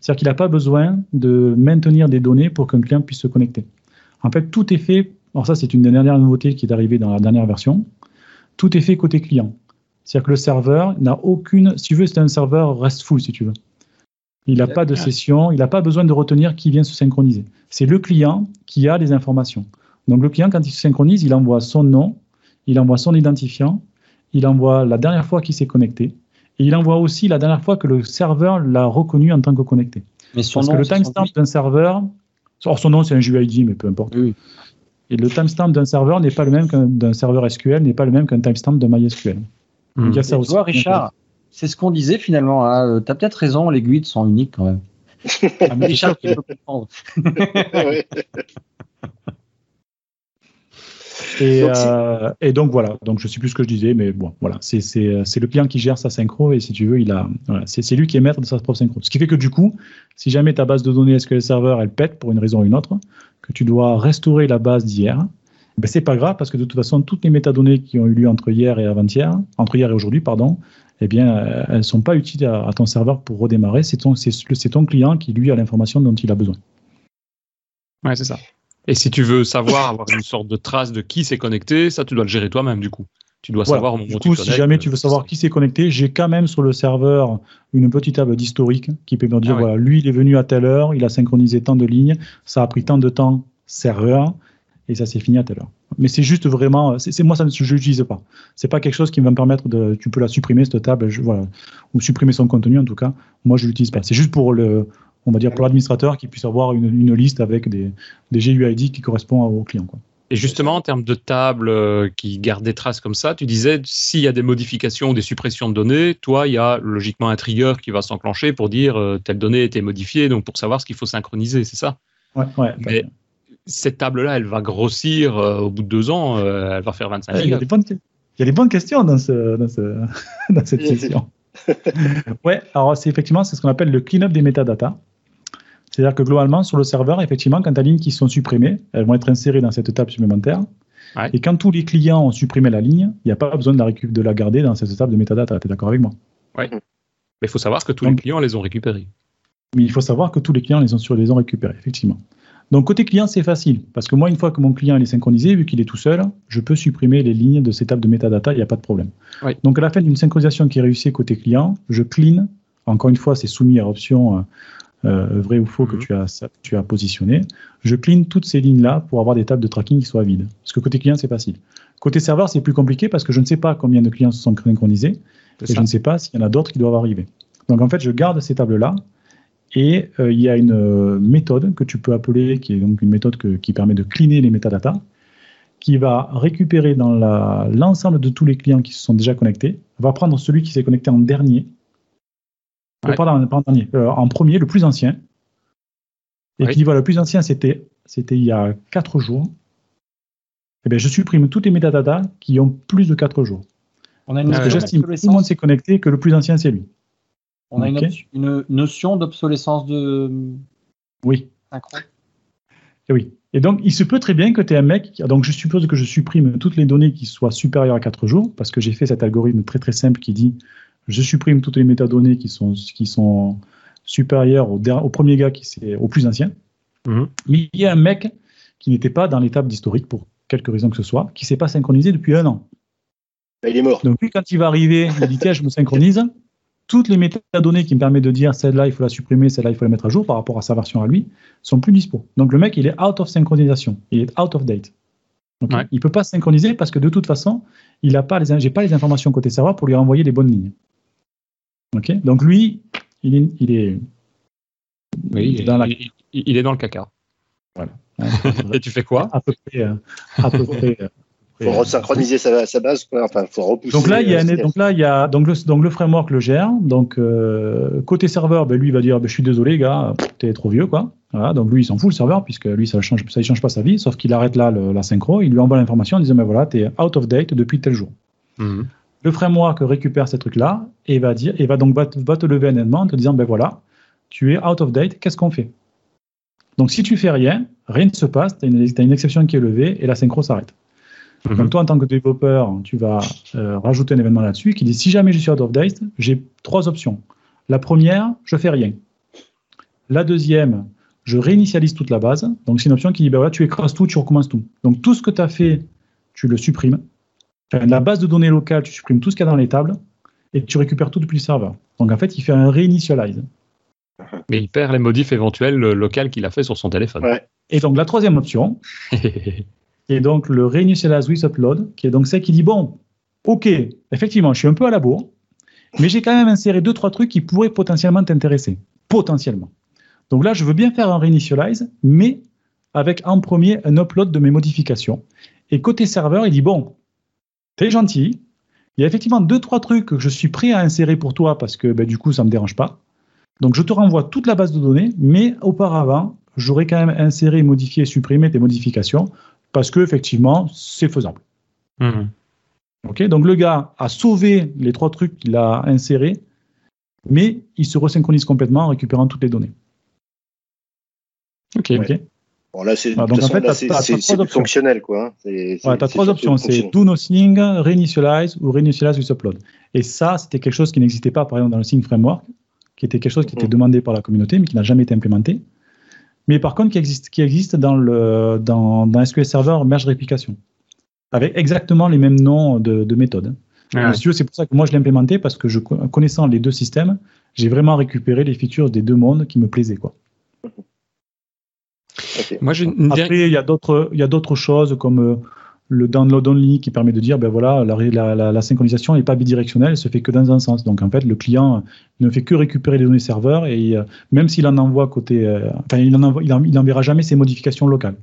C'est-à-dire qu'il n'a pas besoin de maintenir des données pour qu'un client puisse se connecter. En fait, tout est fait. Alors ça, c'est une des dernières nouveautés qui est arrivée dans la dernière version. Tout est fait côté client. C'est-à-dire que le serveur n'a aucune. Si tu veux, c'est un serveur RESTful, si tu veux. Il n'a pas de session, il n'a pas besoin de retenir qui vient se synchroniser. C'est le client qui a les informations. Donc le client, quand il se synchronise, il envoie son nom, il envoie son identifiant, il envoie la dernière fois qu'il s'est connecté, et il envoie aussi la dernière fois que le serveur l'a reconnu en tant que connecté. Mais son Parce que le timestamp d'un serveur, or son nom c'est un GUID, mais peu importe. Et le timestamp d'un serveur n'est pas le même qu'un d'un serveur SQL, n'est pas le même qu'un timestamp de MySQL. Il y a ça aussi. Richard, c'est ce qu'on disait finalement. Hein. Tu as peut-être raison, les guides sont uniques quand même. ah, mais Richard qui peut comprendre. Et donc, euh, et donc, voilà, donc je sais plus ce que je disais, mais bon, voilà, c'est le client qui gère sa synchro et si tu veux, il a, voilà, c'est lui qui est maître de sa propre synchro. Ce qui fait que du coup, si jamais ta base de données SQL Server elle pète pour une raison ou une autre, que tu dois restaurer la base d'hier, ben c'est pas grave parce que de toute façon, toutes les métadonnées qui ont eu lieu entre hier et avant-hier, entre hier et aujourd'hui, pardon, eh bien, euh, elles sont pas utiles à, ton serveur pour redémarrer. C'est ton, ton client qui lui a l'information dont il a besoin. Ouais, c'est ça. Et si tu veux savoir, avoir une sorte de trace de qui s'est connecté, ça, tu dois le gérer toi-même, du coup. Tu dois savoir au moment du coup, si jamais tu veux savoir qui s'est connecté, j'ai quand même sur le serveur une petite table d'historique qui peut me dire, ah voilà, lui, il est venu à telle heure, il a synchronisé tant de lignes, ça a pris tant de temps serveur, et ça s'est fini à telle heure. Mais c'est juste vraiment, c'est moi, ça ne je l'utilise pas. C'est pas quelque chose qui va me permettre de, tu peux la supprimer, cette table, voilà, ou supprimer son contenu en tout cas. Moi, je l'utilise pas. C'est juste pour le, on va dire, pour l'administrateur qui puisse avoir une, liste avec des, des GUID qui correspondent au client. Quoi. Et justement, en termes de table euh, qui garde des traces comme ça, tu disais, s'il y a des modifications ou des suppressions de données, toi, il y a logiquement un trigger qui va s'enclencher pour dire euh, telle donnée a été modifiée, donc pour savoir ce qu'il faut synchroniser, c'est ça? Ouais, ouais. Mais cette table-là, elle va grossir euh, au bout de deux ans, elle va faire 25 il, y a des bonnes, il y a des bonnes questions dans, ce, dans, ce, dans cette session. ouais, alors c'est effectivement c'est ce qu'on appelle le clean-up des métadatas. C'est-à-dire que globalement, sur le serveur, effectivement, quand tu as lignes qui sont supprimées, elles vont être insérées dans cette table supplémentaire. Et quand tous les clients ont supprimé la ligne, il n'y a pas besoin de la, de la garder dans cette table de métadata. Tu es d'accord avec moi? Oui. Mais il faut savoir que tous les clients les ont récupérés. Mais il faut savoir que tous les clients les ont, les ont récupérés, effectivement. Donc côté client, c'est facile, parce que moi, une fois que mon client est synchronisé, vu qu'il est tout seul, je peux supprimer les lignes de cette table de métadata, il n'y a pas de problème. Donc à la fin d'une synchronisation qui est réussie côté client, je clean, encore une fois, c'est soumis à option euh, vrai ou faux que mhm. tu as, tu as positionné. Je clean toutes ces lignes-là pour avoir des tables de tracking qui soient vides. Parce que côté client, c'est facile. Côté serveur, c'est plus compliqué parce que je ne sais pas combien de clients se sont synchronisés et je ne sais pas s'il y en a d'autres qui doivent arriver. Donc en fait, je garde ces tables-là et euh, il y a une euh, méthode que tu peux appeler, qui est donc une méthode qui permet de cleaner les métadatas, qui va récupérer dans l'ensemble de tous les clients qui se sont déjà connectés, va prendre celui qui s'est connecté en dernier euh, en premier, le plus ancien. Et qui dit voilà, le plus ancien, c'était, c'était il y a 4 jours. Eh bien, je supprime tous les métadatas qui ont plus de 4 jours. On a une Parce que j'estime que tout le monde s'est connecté, que le plus ancien, c'est lui. On a une, notion d'obsolescence de. Oui. Et oui. Et donc, il se peut très bien que tu aies un mec. Donc, je suppose que je supprime toutes les données qui soient supérieures à 4 jours, parce que j'ai fait cet algorithme très très simple qui dit je supprime toutes les métadonnées qui sont, qui sont supérieures au, au premier gars qui c'est au plus ancien. Mhm. Mais il y a un mec qui n'était pas dans l'étape d'historique pour quelque raison que ce soit, qui s'est pas synchronisé depuis un an. Bah, il est mort. Donc lui, quand il va arriver, il dit tiens, je me synchronise. Toutes les métadonnées qui me permettent de dire celle-là, il faut la supprimer, celle-là, il faut la mettre à jour par rapport à sa version à lui, sont plus dispo. Donc le mec, il est out of synchronisation, il est out of date. Il ne peut pas synchroniser parce que de toute façon, il n'a pas les, j'ai pas les informations côté serveur pour lui renvoyer les bonnes lignes. Donc lui, il est, il est, oui, dans la... il, est dans le caca. Voilà. Et tu fais quoi À peu près. Euh, à peu près euh, faut resynchroniser sa, sa, base, Enfin, faut repousser. Donc là, il y a, euh, donc là, il y a donc le, donc le framework le gère. Donc côté serveur, ben, lui il va dire, ben, je suis désolé, gars, t'es trop vieux, quoi. Voilà, donc lui, il s'en fout le serveur puisque lui, ça change, ça change pas sa vie, sauf qu'il arrête là la synchro, il lui envoie l'information en disant, ben voilà, t'es out of date depuis tel jour. Mhm. Le framework récupère ces trucs-là et va dire, et va donc va, te lever un aidement en te disant, ben voilà, tu es out of date, qu'est-ce qu'on fait? Donc si tu fais rien, rien ne se passe, tu as, une exception qui est levée et la synchro s'arrête. Mhm. Donc toi, en tant que développeur, tu vas euh, rajouter un événement là-dessus qui dit, si jamais je suis out of date, j'ai trois options. La première, je fais rien. La deuxième, je réinitialise toute la base. Donc, c'est une option qui dit, ben voilà, tu écrases tout, tu recommences tout. Donc, tout ce que tu as fait, tu le supprimes. Enfin, la base de données locale, tu supprimes tout ce qu'il y a dans les tables et tu récupères tout depuis le serveur. Donc, en fait, il fait un réinitialize. Mais il perd les modifs éventuels euh, locales qu'il a fait sur son téléphone. Ouais. Et donc, la troisième option, qui est donc le Reinitialize with Upload, qui est donc celle qui dit bon, ok, effectivement, je suis un peu à la bourre, mais j'ai quand même inséré deux, trois trucs qui pourraient potentiellement t'intéresser. Potentiellement. Donc là, je veux bien faire un Reinitialize, mais avec en premier un upload de mes modifications. Et côté serveur, il dit bon, t'es gentil, il y a effectivement deux, trois trucs que je suis prêt à insérer pour toi parce que ben, du coup, ça ne me dérange pas. Donc je te renvoie toute la base de données, mais auparavant, j'aurais quand même inséré, modifié, supprimé tes modifications parce que effectivement, c'est faisable. Mhm. Ok, donc le gars a sauvé les trois trucs qu'il a insérés, mais il se resynchronise complètement en récupérant toutes les données. Ok. Ok? Bon, là, c'est Ah, en fait, c'est- fonctionnel, quoi. hein. C'est Ouais, tu as trois options, c'est do nothing, reinitialize ou reinitialize with upload. Et ça, c'était quelque chose qui n'existait pas, par exemple, dans le Sync Framework, qui était quelque chose qui était Mhm. demandé par la communauté, mais qui n'a jamais été implémenté. Mais par contre, qui existe, qui existe dans, le, dans, dans SQL Server Merge Replication, avec exactement les mêmes noms de, de méthodes. Ah, tu veux, C'est pour ça que moi, je l'ai implémenté, parce que je, connaissant les deux systèmes, j'ai vraiment récupéré les features des deux mondes qui me plaisaient. Quoi. Moi, une. Après, il y a d'autres, choses comme euh, le download only qui permet de dire, ben voilà, la, la, la- la synchronisation n'est pas bidirectionnelle, elle se fait que dans un sens. Donc en fait, le client ne fait que récupérer les données serveurs et euh, même s'il en envoie côté, euh, enfin, il en envoie, il en- il enverra jamais ses modifications locales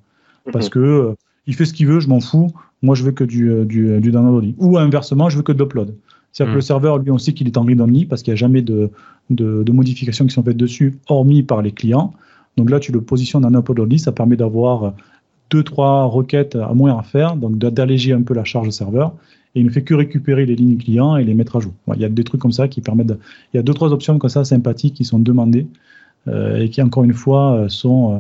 parce que euh, il fait ce qu'il veut, je m'en fous. Moi, je veux que du, du, du download only. Ou inversement, je veux que de l'upload. C'est-à-dire Mm. que le serveur, lui, on sait qu'il est en read only parce qu'il n'y a jamais de, de, de modifications qui sont faites dessus, hormis par les clients. Donc là, tu le positionnes en upload only, ça permet d'avoir euh, deux, trois requêtes à moins à faire, donc d'a- d'alléger un peu la charge serveur. Et il ne fait que récupérer les lignes clients et les mettre à jour. Il y a des trucs comme ça qui permettent. de- Il y a deux, trois options comme ça sympathiques qui sont demandées euh, et qui, encore une fois, euh, sont euh,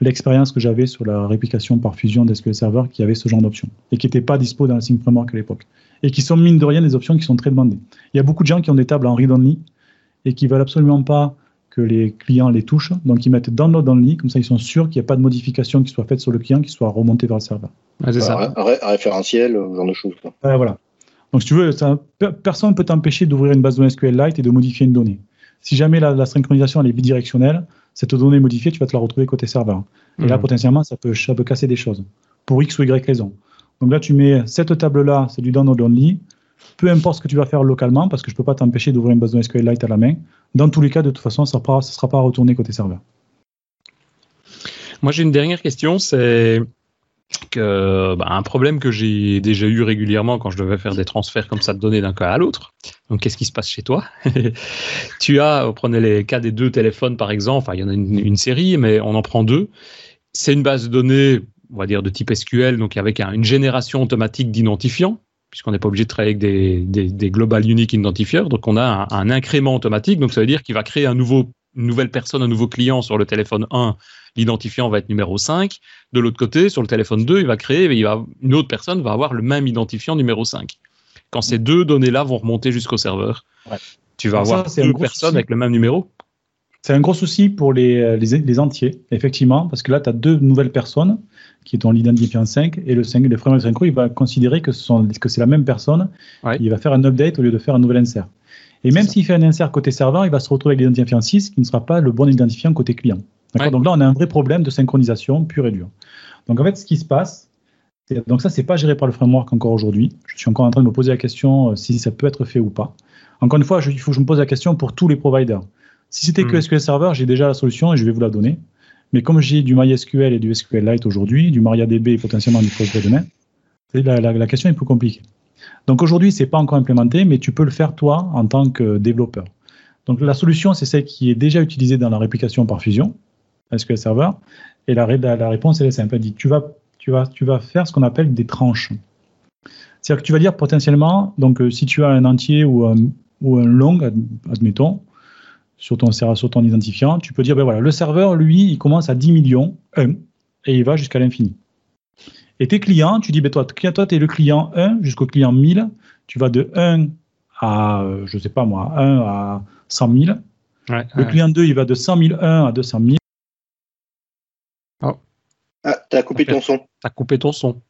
l'expérience que j'avais sur la réplication par fusion d'SQL Server qui avait ce genre d'options et qui n'étaient pas dispo dans le Sync Framework à l'époque. Et qui sont, mine de rien, des options qui sont très demandées. Il y a beaucoup de gens qui ont des tables en read-only et qui veulent absolument pas que les clients les touchent. Donc, ils mettent download only, comme ça, ils sont sûrs qu'il n'y a pas de modification qui soit faite sur le client qui soit remontée vers le serveur. C'est ça. Un ré- un référentiel, ce genre de choses. voilà. Donc, si tu veux, ça- personne ne peut t'empêcher d'ouvrir une base de données SQLite et de modifier une donnée. Si jamais la, la synchronisation elle est bidirectionnelle, cette donnée modifiée, tu vas te la retrouver côté serveur. Et là, Mhm. potentiellement, ça peut, ça peut casser des choses. Pour X ou Y raison. Donc là, tu mets cette table-là, c'est du download only. Peu importe ce que tu vas faire localement, parce que je ne peux pas t'empêcher d'ouvrir une base de SQLite à la main. Dans tous les cas, de toute façon, ça ne sera pas retourné côté serveur. Moi, j'ai une dernière question, c'est bah, un problème que j'ai déjà eu régulièrement quand je devais faire des transferts comme ça de données d'un cas à l'autre. Donc, qu'est-ce qui se passe chez toi? Tu as, on prenait les cas des deux téléphones par exemple. Enfin, il y en a une, série, mais on en prend deux. C'est une base de données, on va dire de type SQL, donc avec un- une génération automatique d'identifiants puisqu'on n'est pas obligé de travailler avec des, des, des global unique identifiers. Donc, on a un, un incrément automatique. Donc, ça veut dire qu'il va créer un nouveau, une nouvelle personne, un nouveau client sur le téléphone 1 l'identifiant va être numéro 5. De l'autre côté, sur le téléphone 2, il va créer, il va, une autre personne va avoir le même identifiant numéro 5. Quand ces deux données-là vont remonter jusqu'au serveur, Ouais. tu vas ça, avoir un deux personnes souci. avec le même numéro. C'est un gros souci pour les, les, les entiers, effectivement, parce que là, tu as deux nouvelles personnes qui ont l'identifiant 5 et le 5, le framework synchro, il va considérer que, ce sont, que c'est la même personne. Ouais. Il va faire un update au lieu de faire un nouvel insert. Et même s'il fait un insert côté serveur, il va se retrouver avec l'identifiant 6 qui ne sera pas le bon identifiant côté client. Ouais. Donc là, on a un vrai problème de synchronisation pur et dur. Donc en fait, ce qui se passe, c'est- donc ça, c'est pas géré par le framework encore aujourd'hui. Je suis encore en train de me poser la question euh, si ça peut être fait ou pas. Encore une fois, je- il faut que je me pose la question pour tous les providers. Si c'était que Mm. SQL Server, j'ai déjà la solution et je vais vous la donner. Mais comme j'ai du MySQL et du SQLite aujourd'hui, du MariaDB et potentiellement du Postgre demain, la, la- la question est plus compliquée. Donc aujourd'hui, c'est pas encore implémenté, mais tu peux le faire toi en tant que développeur. Donc la solution, c'est celle qui est déjà utilisée dans la réplication par fusion, SQL Server. Et la, ré- la- la réponse, elle est simple. Elle dit, tu vas, tu vas, tu vas faire ce qu'on appelle des tranches. C'est-à-dire que tu vas dire potentiellement, donc euh, si tu as un entier ou un, ou un long, ad- admettons, sur ton, sur ton identifiant, tu peux dire, ben voilà, le serveur, lui, il commence à 10 millions, 1, et il va jusqu'à l'infini. Et tes clients, tu dis, ben toi, toi tu es le client 1 jusqu'au client 1000, tu vas de 1 à, euh, je sais pas moi, 1 à 100 000, Ouais, Le ouais. client 2, il va de 100 001 à 200 000. Ah, t'as coupé ton son. T'as coupé ton son.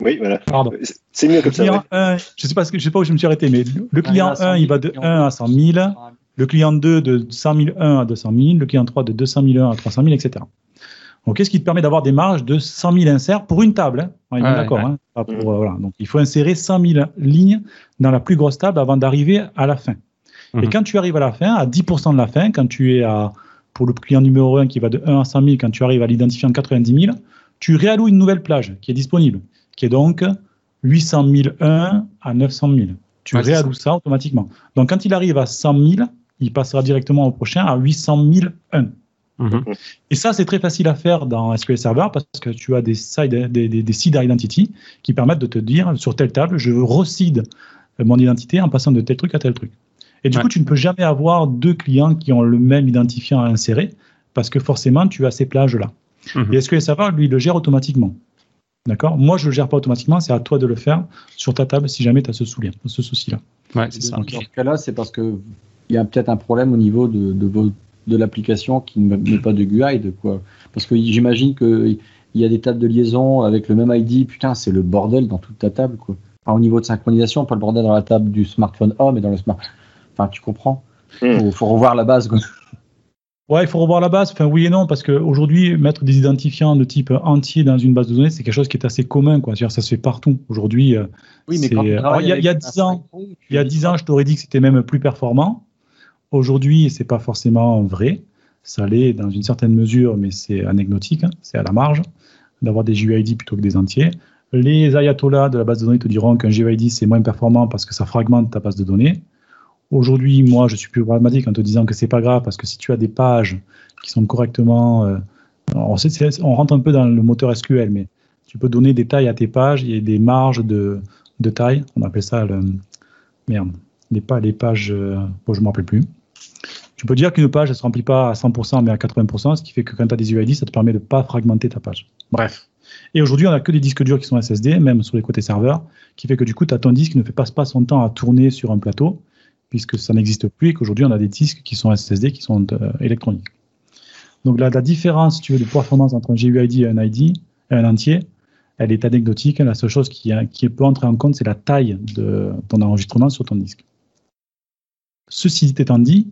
Oui, voilà. Pardon. C'est mieux Le comme ça. client ouais. 1, je sais que- je sais pas où je me suis arrêté, mais le client 1, il va de 1 à 100 000. Le client 2 de 100 001 à 200 000, le client 3 de 200 001 à 300 000, etc. Donc, qu'est-ce qui te permet d'avoir des marges de 100 000 inserts pour une table hein? On est bien Ouais, d'accord. ouais. hein, pas pour, euh, voilà. Donc, il faut insérer 100 000 lignes dans la plus grosse table avant d'arriver à la fin. Et Mhm. quand tu arrives à la fin, à 10% de la fin, quand tu es à, pour le client numéro 1 qui va de 1 à 100 000, quand tu arrives à l'identifiant 90 000, tu réalloues une nouvelle plage qui est disponible, qui est donc 800 001 à 900 000. Tu Ouais, réalloues ça. automatiquement. Donc, quand il arrive à 100 000, il passera directement au prochain à 800 001. Mhm. Et ça, c'est très facile à faire dans SQL Server parce que tu as des, side, des, des, des seed identity qui permettent de te dire sur telle table, je recide mon identité en passant de tel truc à tel truc. Et du Ouais. coup, tu ne peux jamais avoir deux clients qui ont le même identifiant à insérer parce que forcément, tu as ces plages-là. Mhm. Et SQL Server, lui, le gère automatiquement. D'accord? Moi, je ne le gère pas automatiquement, c'est à toi de le faire sur ta table si jamais tu as ce, souci- ce souci-là. Ouais, c'est ça. Dans ce cas-là, c'est parce que il y a peut-être un problème au niveau de, de, vos- de l'application qui ne met pas de GUI, de quoi? Parce que j'imagine qu'il y a des tables de liaison avec le même ID. Putain, c'est le bordel dans toute ta table, quoi. Enfin, au niveau de synchronisation, pas le bordel dans la table du smartphone home et dans le smart. Enfin, tu comprends? Hmm. Faut, faut revoir la base, quoi. Ouais, il faut revoir la base. Enfin, oui et non, parce qu'aujourd'hui, mettre des identifiants de type entier dans une base de données, c'est quelque chose qui est assez commun. Quoi. C'est-à-dire, ça se fait partout. Aujourd'hui, euh, Oui, mais quand alors, il y a- il y a avec 10 un ans, synchro, tu il y a dis 10 ans, je t'aurais dit que c'était même plus performant. Aujourd'hui, c'est pas forcément vrai. Ça l'est dans une certaine mesure, mais c'est anecdotique, hein, c'est à la marge d'avoir des GUID plutôt que des entiers. Les ayatollahs de la base de données te diront qu'un GUID c'est moins performant parce que ça fragmente ta base de données. Aujourd'hui, moi, je suis plus pragmatique en te disant que c'est pas grave parce que si tu as des pages qui sont correctement, euh, on, rentre un peu dans le moteur SQL, mais tu peux donner des tailles à tes pages, a des marges de, de taille, on appelle ça le merde, les, les pages, euh, bon, je me rappelle plus. Tu peux dire qu'une page ne se remplit pas à 100% mais à 80%, ce qui fait que quand tu as des UID, ça te permet de ne pas fragmenter ta page. Bref. Et aujourd'hui, on n'a que des disques durs qui sont SSD, même sur les côtés serveurs, qui fait que du coup, tu as ton disque qui ne fait pas, pas son temps à tourner sur un plateau, puisque ça n'existe plus et qu'aujourd'hui, on a des disques qui sont SSD, qui sont euh, électroniques. Donc la, différence, tu veux, de performance entre un GUID et un ID, un entier, elle est anecdotique. La seule chose qui, peut entrer en compte, c'est la taille de ton enregistrement sur ton disque. Ceci étant dit,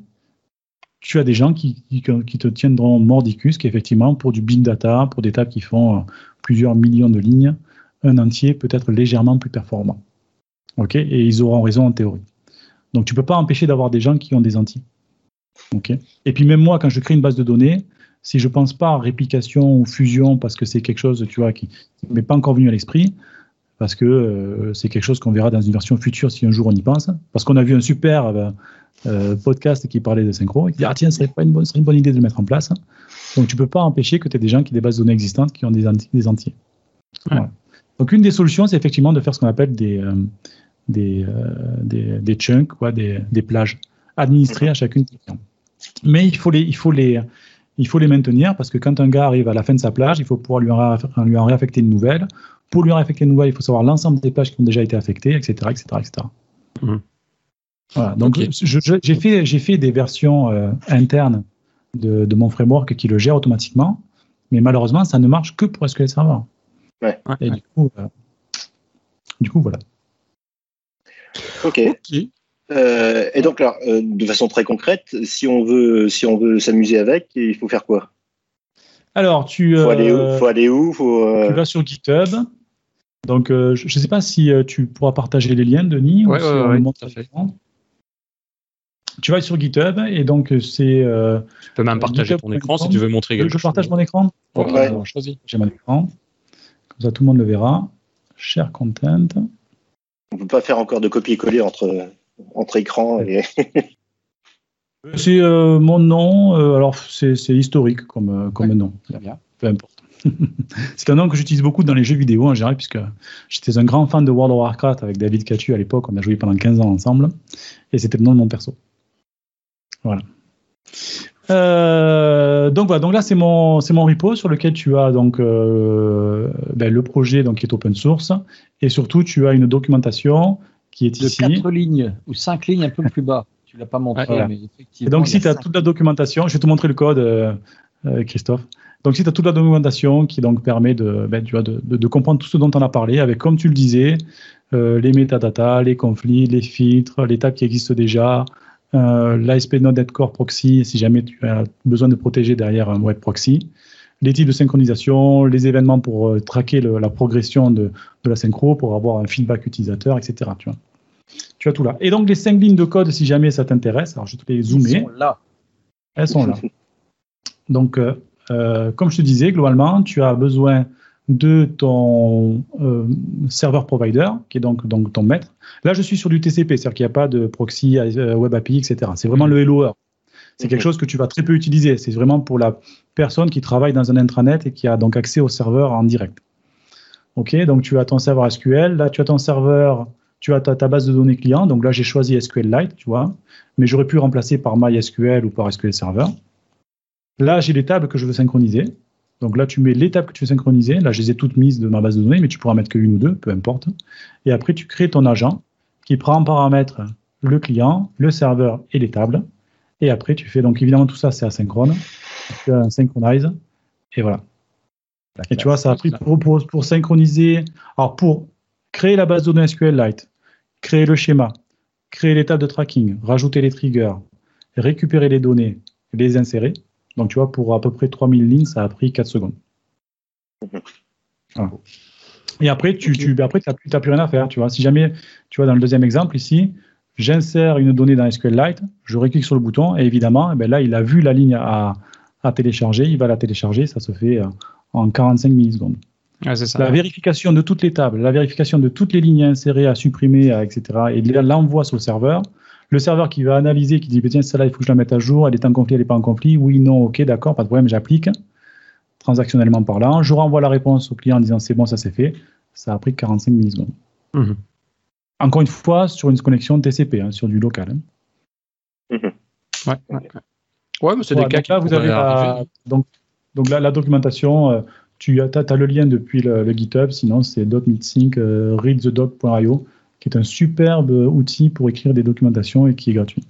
tu as des gens qui, qui- qui te tiendront mordicus qu'effectivement, pour du big data, pour des tables qui font euh, plusieurs millions de lignes, un entier peut être légèrement plus performant. Ok? Et ils auront raison en théorie. Donc tu ne peux pas empêcher d'avoir des gens qui ont des entiers. Ok Et puis même moi, quand je crée une base de données, si je ne pense pas à réplication ou fusion parce que c'est quelque chose, tu vois, qui ne m'est pas encore venu à l'esprit, parce que euh, c'est quelque chose qu'on verra dans une version future si un jour on y pense, parce qu'on a vu un super euh, euh, podcast qui parlait de synchro, et qui dit ah tiens, ce serait pas une bonne, ce serait une bonne idée de le mettre en place. Donc tu peux pas empêcher que tu aies des gens qui aient des bases de données existantes qui ont des, anti- des entiers. Ouais. Voilà. Donc une des solutions, c'est effectivement de faire ce qu'on appelle des, euh, des, euh, des, des chunks, quoi, des, des plages administrées à chacune des clients. Mais il faut les, il faut les, il faut les maintenir parce que quand un gars arrive à la fin de sa plage, il faut pouvoir lui en, lui en réaffecter une nouvelle. Pour lui en réaffecter une nouvelle, il faut savoir l'ensemble des plages qui ont déjà été affectées, etc., etc., etc. Mhm. Voilà. Donc, j'ai fait, j'ai fait des versions euh, internes de, de mon framework qui le gère automatiquement, mais malheureusement, ça ne marche que pour SQL Server. Ouais, Et ouais. du coup, euh, du coup, voilà. Ok. Euh, et donc, alors, euh, de façon très concrète, si on veut, si on veut s'amuser avec, il faut faire quoi? Alors, tu, Faut aller où? euh, Faut aller où? Faut. euh, tu vas sur GitHub. Donc, euh, je ne sais pas si euh, tu pourras partager les liens, Denis. ou Ouais. Tu vas sur GitHub et donc c'est. euh, Tu peux même partager GitHub ton écran si tu veux montrer je quelque chose. partage mon écran Ouais, Ouais. alors, choisis. J'ai mon écran. Comme ça, tout le monde le verra. Share content. On peut pas faire encore de copier-coller entre entre écrans et. C'est euh, mon nom. euh, alors, c'est c'est historique comme, euh, comme Ouais. nom. Très bien. Peu importe. c'est un nom que j'utilise beaucoup dans les jeux vidéo en général, puisque j'étais un grand fan de World of Warcraft avec David Catu à l'époque. On a joué pendant 15 ans ensemble. Et c'était le nom de mon perso. Voilà. Euh, donc voilà, donc là c'est mon c'est mon repo sur lequel tu as donc euh, ben, le projet donc qui est open source et surtout tu as une documentation qui est De ici. quatre lignes ou cinq lignes un peu plus bas. Tu l'as pas montré, mais effectivement. Et donc, si tu as toute la documentation, je vais te montrer le code, euh, Christophe. Donc, si tu as toute la documentation qui donc permet de, ben, tu vois, de, de- de comprendre tout ce dont on a parlé, avec, comme tu le disais, les métadatas, les conflits, les filtres, les tables qui existent déjà, euh, l'ASP.NET Core Proxy, si jamais tu as besoin de protéger derrière un web proxy, les types de synchronisation, les événements pour euh, traquer le- la progression de, de la synchro, pour avoir un feedback utilisateur, etc. Tu vois. tu as tout là. Et donc, les cinq lignes de code, si jamais ça t'intéresse, alors je vais te les zoomer. sont là. Elles sont là. Donc, euh, euh, comme je te disais, globalement, tu as besoin de ton euh, serveur provider, qui est donc, donc ton maître. Là, je suis sur du TCP, c'est-à-dire qu'il n'y a pas de proxy, euh, web API, etc. C'est vraiment le helloer. C'est quelque Mhm. chose que tu vas très peu utiliser. C'est vraiment pour la personne qui travaille dans un intranet et qui a donc accès au serveur en direct. OK, donc tu as ton serveur SQL. Là, tu as ton serveur, tu as ta, ta base de données client. Donc là, j'ai choisi SQLite, tu vois. Mais j'aurais pu remplacer par MySQL ou par SQL Server. Là, j'ai les tables que je veux synchroniser. Donc là, tu mets tables que tu veux synchroniser. Là, je les ai toutes mises de ma base de données, mais tu pourras mettre qu'une ou deux, peu importe. Et après, tu crées ton agent qui prend en paramètre le client, le serveur et les tables. Et après, tu fais donc évidemment tout ça, c'est asynchrone. Tu as un synchronize. Et voilà. Et tu vois, ça a pris pour, pour, pour synchroniser. Alors, pour créer la base de données SQLite, créer le schéma, créer les tables de tracking, rajouter les triggers, récupérer les données, les insérer. Donc, tu vois, pour à peu près 3000 lignes, ça a pris 4 secondes. Voilà. Et après, tu, tu, ben après, t'as plus, t'as plus rien à faire. Tu vois, si jamais, tu vois, dans le deuxième exemple ici, j'insère une donnée dans SQLite, je clique sur le bouton et évidemment, eh ben là, il a vu la ligne à, à télécharger, il va la télécharger, ça se fait euh, en 45 millisecondes. Ça. La vérification de toutes les tables, la vérification de toutes les lignes à insérer, à supprimer, etc. Et là, l'envoi sur le serveur. Le serveur qui va analyser, qui dit, tiens, celle-là, il faut que je la mette à jour, elle est en conflit, elle n'est pas en conflit. Oui, non, ok, d'accord, pas de problème, j'applique. Transactionnellement parlant. Je renvoie la réponse au client en disant, c'est bon, ça c'est fait. Ça a pris 45 millisecondes. Mhm. Encore une fois, sur une connexion TCP, hein, sur du local. hein. Ouais, ouais, ouais. Ouais, mais c'est des cas donc qui là, vous avez la, donc, donc là, la documentation, euh, tu as, le lien depuis le, le GitHub, sinon c'est .meetsync euh, readthedoc.io, qui est un superbe outil pour écrire des documentations et qui est gratuit.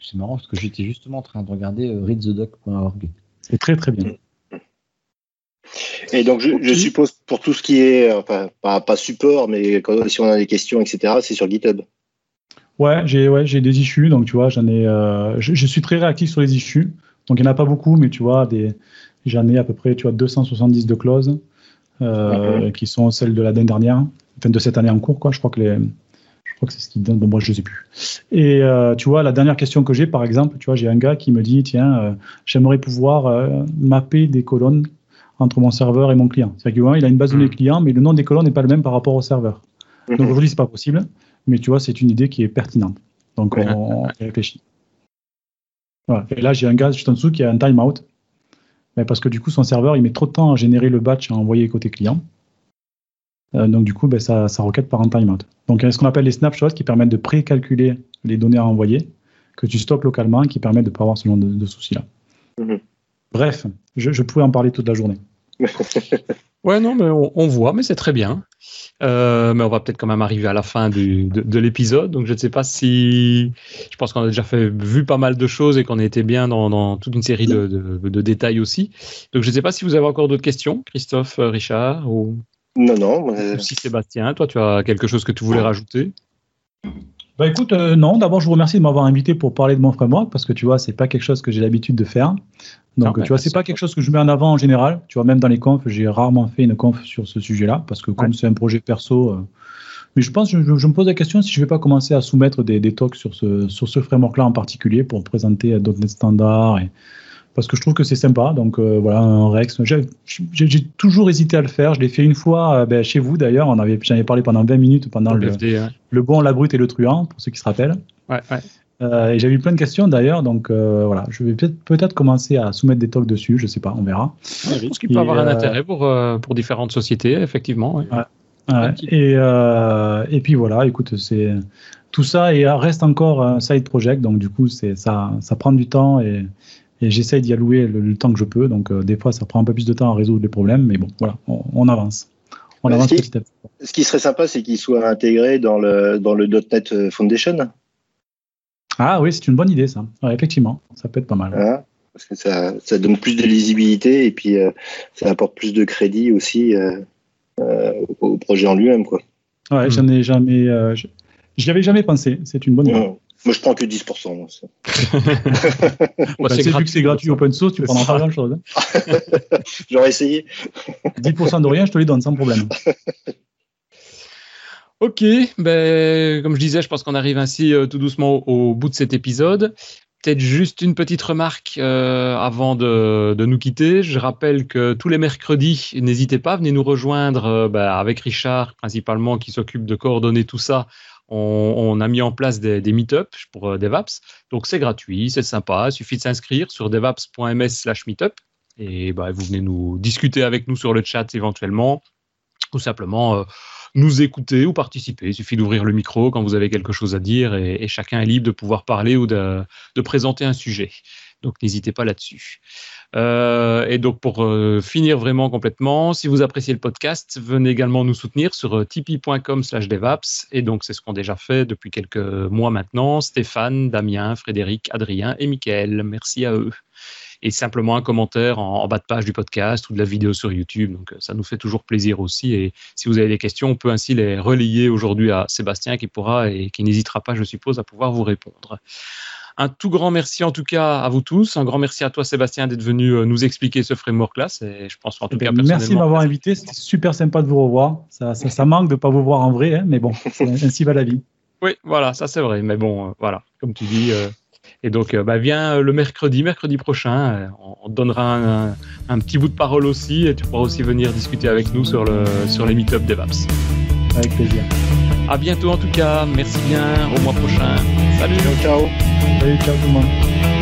C'est marrant parce que j'étais justement en train de regarder euh, readthedoc.org. C'est très très bien. Et donc, je, suppose pour tout ce qui est, euh, enfin, pas, pas support, mais quand, si on a des questions, etc., c'est sur GitHub. Ouais, j'ai ouais, j'ai des issues, donc tu vois, j'en ai, euh, je, je suis très réactif sur les issues. Donc il n'y en a pas beaucoup, mais tu vois, des, j'en ai à peu près, tu vois, 270 de clauses euh, qui sont celles de l'année dernière, enfin de cette année en cours, quoi. Je crois que les, je crois que c'est ce qui donne. Bon, moi je sais plus. Et euh, tu vois, la dernière question que j'ai, par exemple, tu vois, j'ai un gars qui me dit, tiens, euh, j'aimerais pouvoir mapper des colonnes entre mon serveur et mon client. C'est-à-dire qu'il a une base de données Mhm. client, mais le nom des colonnes n'est pas le même par rapport au serveur. Donc Mhm. aujourd'hui, c'est pas possible, mais tu vois, c'est une idée qui est pertinente. Donc on, réfléchit. Voilà. Et là, j'ai un gars juste en dessous qui a un timeout, mais parce que du coup, son serveur, il met trop de temps à générer le batch à envoyer côté client. Euh, donc du coup, ben, ça, ça requête par un timeout. Donc il y a ce qu'on appelle les snapshots qui permettent de précalculer les données à envoyer, que tu stockes localement, qui permettent de ne pas avoir ce genre de, de soucis-là. Mhm. Bref, je, je pourrais en parler toute la journée. Ouais, non, mais on, on voit, mais c'est très bien. Euh, mais on va peut-être quand même arriver à la fin du, de, de l'épisode. Donc, je ne sais pas si. Je pense qu'on a déjà fait, vu pas mal de choses et qu'on a été bien dans, dans toute une série de, de- de détails aussi. Donc, je ne sais pas si vous avez encore d'autres questions, Christophe, euh, Richard ou, Non, non. ou si Sébastien, toi, tu as quelque chose que tu voulais rajouter? Bah écoute, euh, non, d'abord je vous remercie de m'avoir invité pour parler de mon framework parce que tu vois, c'est pas quelque chose que j'ai l'habitude de faire. Donc Non, tu vois, c'est pas quelque chose que je mets en avant en général. Tu vois, même dans les confs, j'ai rarement fait une conf sur ce sujet-là parce que comme Ouais. c'est un projet perso. euh, Mais je pense, je, je me pose la question si je vais pas commencer à soumettre des, des talks sur ce, sur ce framework-là en particulier pour présenter .NET Standard et parce que je trouve que c'est sympa. Donc euh, voilà, un Rex. J'ai toujours hésité à le faire. Je l'ai fait une fois euh, ben, chez vous d'ailleurs. On avait, j'en avais parlé pendant 20 minutes pendant le, FD, le bon, la brute et le truand, pour ceux qui se rappellent. Ouais, ouais. Euh, et j'avais eu plein de questions d'ailleurs, donc euh, voilà, je vais peut-être commencer à soumettre des talks dessus, je sais pas, on verra. Je pense qu'il peut Et, avoir un intérêt pour, euh, pour différentes sociétés, effectivement. ouais. Ouais, Ok. et, euh, et puis voilà, écoute, c'est tout ça et reste encore un side project, donc du coup c'est ça, ça prend du temps et, et j'essaye d'y allouer le, le temps que je peux. Donc euh, des fois ça prend un peu plus de temps à résoudre les problèmes, mais bon, voilà, on, on avance, on avance ce qui- petit à petit. Ce qui serait sympa, c'est qu'il soit intégré dans le, dans le .NET Foundation. Ah oui, c'est une bonne idée ça. effectivement, ça peut être pas mal. Parce que ça, ça, donne plus de lisibilité et puis euh, ça apporte plus de crédit aussi euh, euh, au projet en lui-même. Quoi. Ouais, j'en ai jamais. J'y avais jamais pensé. C'est une bonne idée. Moi, je prends que 10%. Moi, bah, c'est vu que c'est gratuit open source, tu prends pas grand-chose. Hein. J'aurais essayé. 10% de rien, je te les donne sans problème. Ok, ben, comme je disais, je pense qu'on arrive ainsi euh, tout doucement au, bout de cet épisode. Peut-être juste une petite remarque euh, avant de, nous quitter. Je rappelle que tous les mercredis, n'hésitez pas, venez nous rejoindre euh, ben, avec Richard principalement qui s'occupe de coordonner tout ça. On, a mis en place des, des meet-ups pour DevApps. Donc c'est gratuit, c'est sympa. Il suffit de s'inscrire sur devaps.ms slash meetup. Et ben, vous venez nous discuter avec nous sur le chat éventuellement. Ou simplement nous écouter ou participer. Il suffit d'ouvrir le micro quand vous avez quelque chose à dire et, chacun est libre de pouvoir parler ou de, présenter un sujet. Donc n'hésitez pas là-dessus. Euh, et donc pour euh, finir vraiment complètement, si vous appréciez le podcast, venez également nous soutenir sur euh, tipeee.com slash devaps. Et donc c'est ce qu'ont déjà fait depuis quelques mois maintenant Stéphane, Damien, Frédéric, Adrien et Mickaël. Merci à eux et simplement un commentaire en, bas de page du podcast ou de la vidéo sur YouTube. Donc ça nous fait toujours plaisir aussi. Et si vous avez des questions, on peut ainsi les relayer aujourd'hui à Sébastien qui pourra et qui n'hésitera pas, je suppose, à pouvoir vous répondre. Un tout grand merci en tout cas à vous tous. Un grand merci à toi Sébastien d'être venu euh, nous expliquer ce framework-là. Et je pense en tout cas Merci de m'avoir invité. C'était super sympa de vous revoir. Ça, ça, manque de ne pas vous voir en vrai, hein, mais bon, ainsi va la vie. Oui, voilà, ça c'est vrai. Mais bon, euh, voilà, comme tu dis, euh, et donc, euh, bah, viens le mercredi, mercredi prochain. On, te donnera un, petit bout de parole aussi et tu pourras aussi venir discuter avec nous sur, le, sur les meet-up DevApps. Avec plaisir. À bientôt en tout cas. Merci bien. Au mois prochain. Salut. Ciao, ciao. Salut, ciao tout le monde.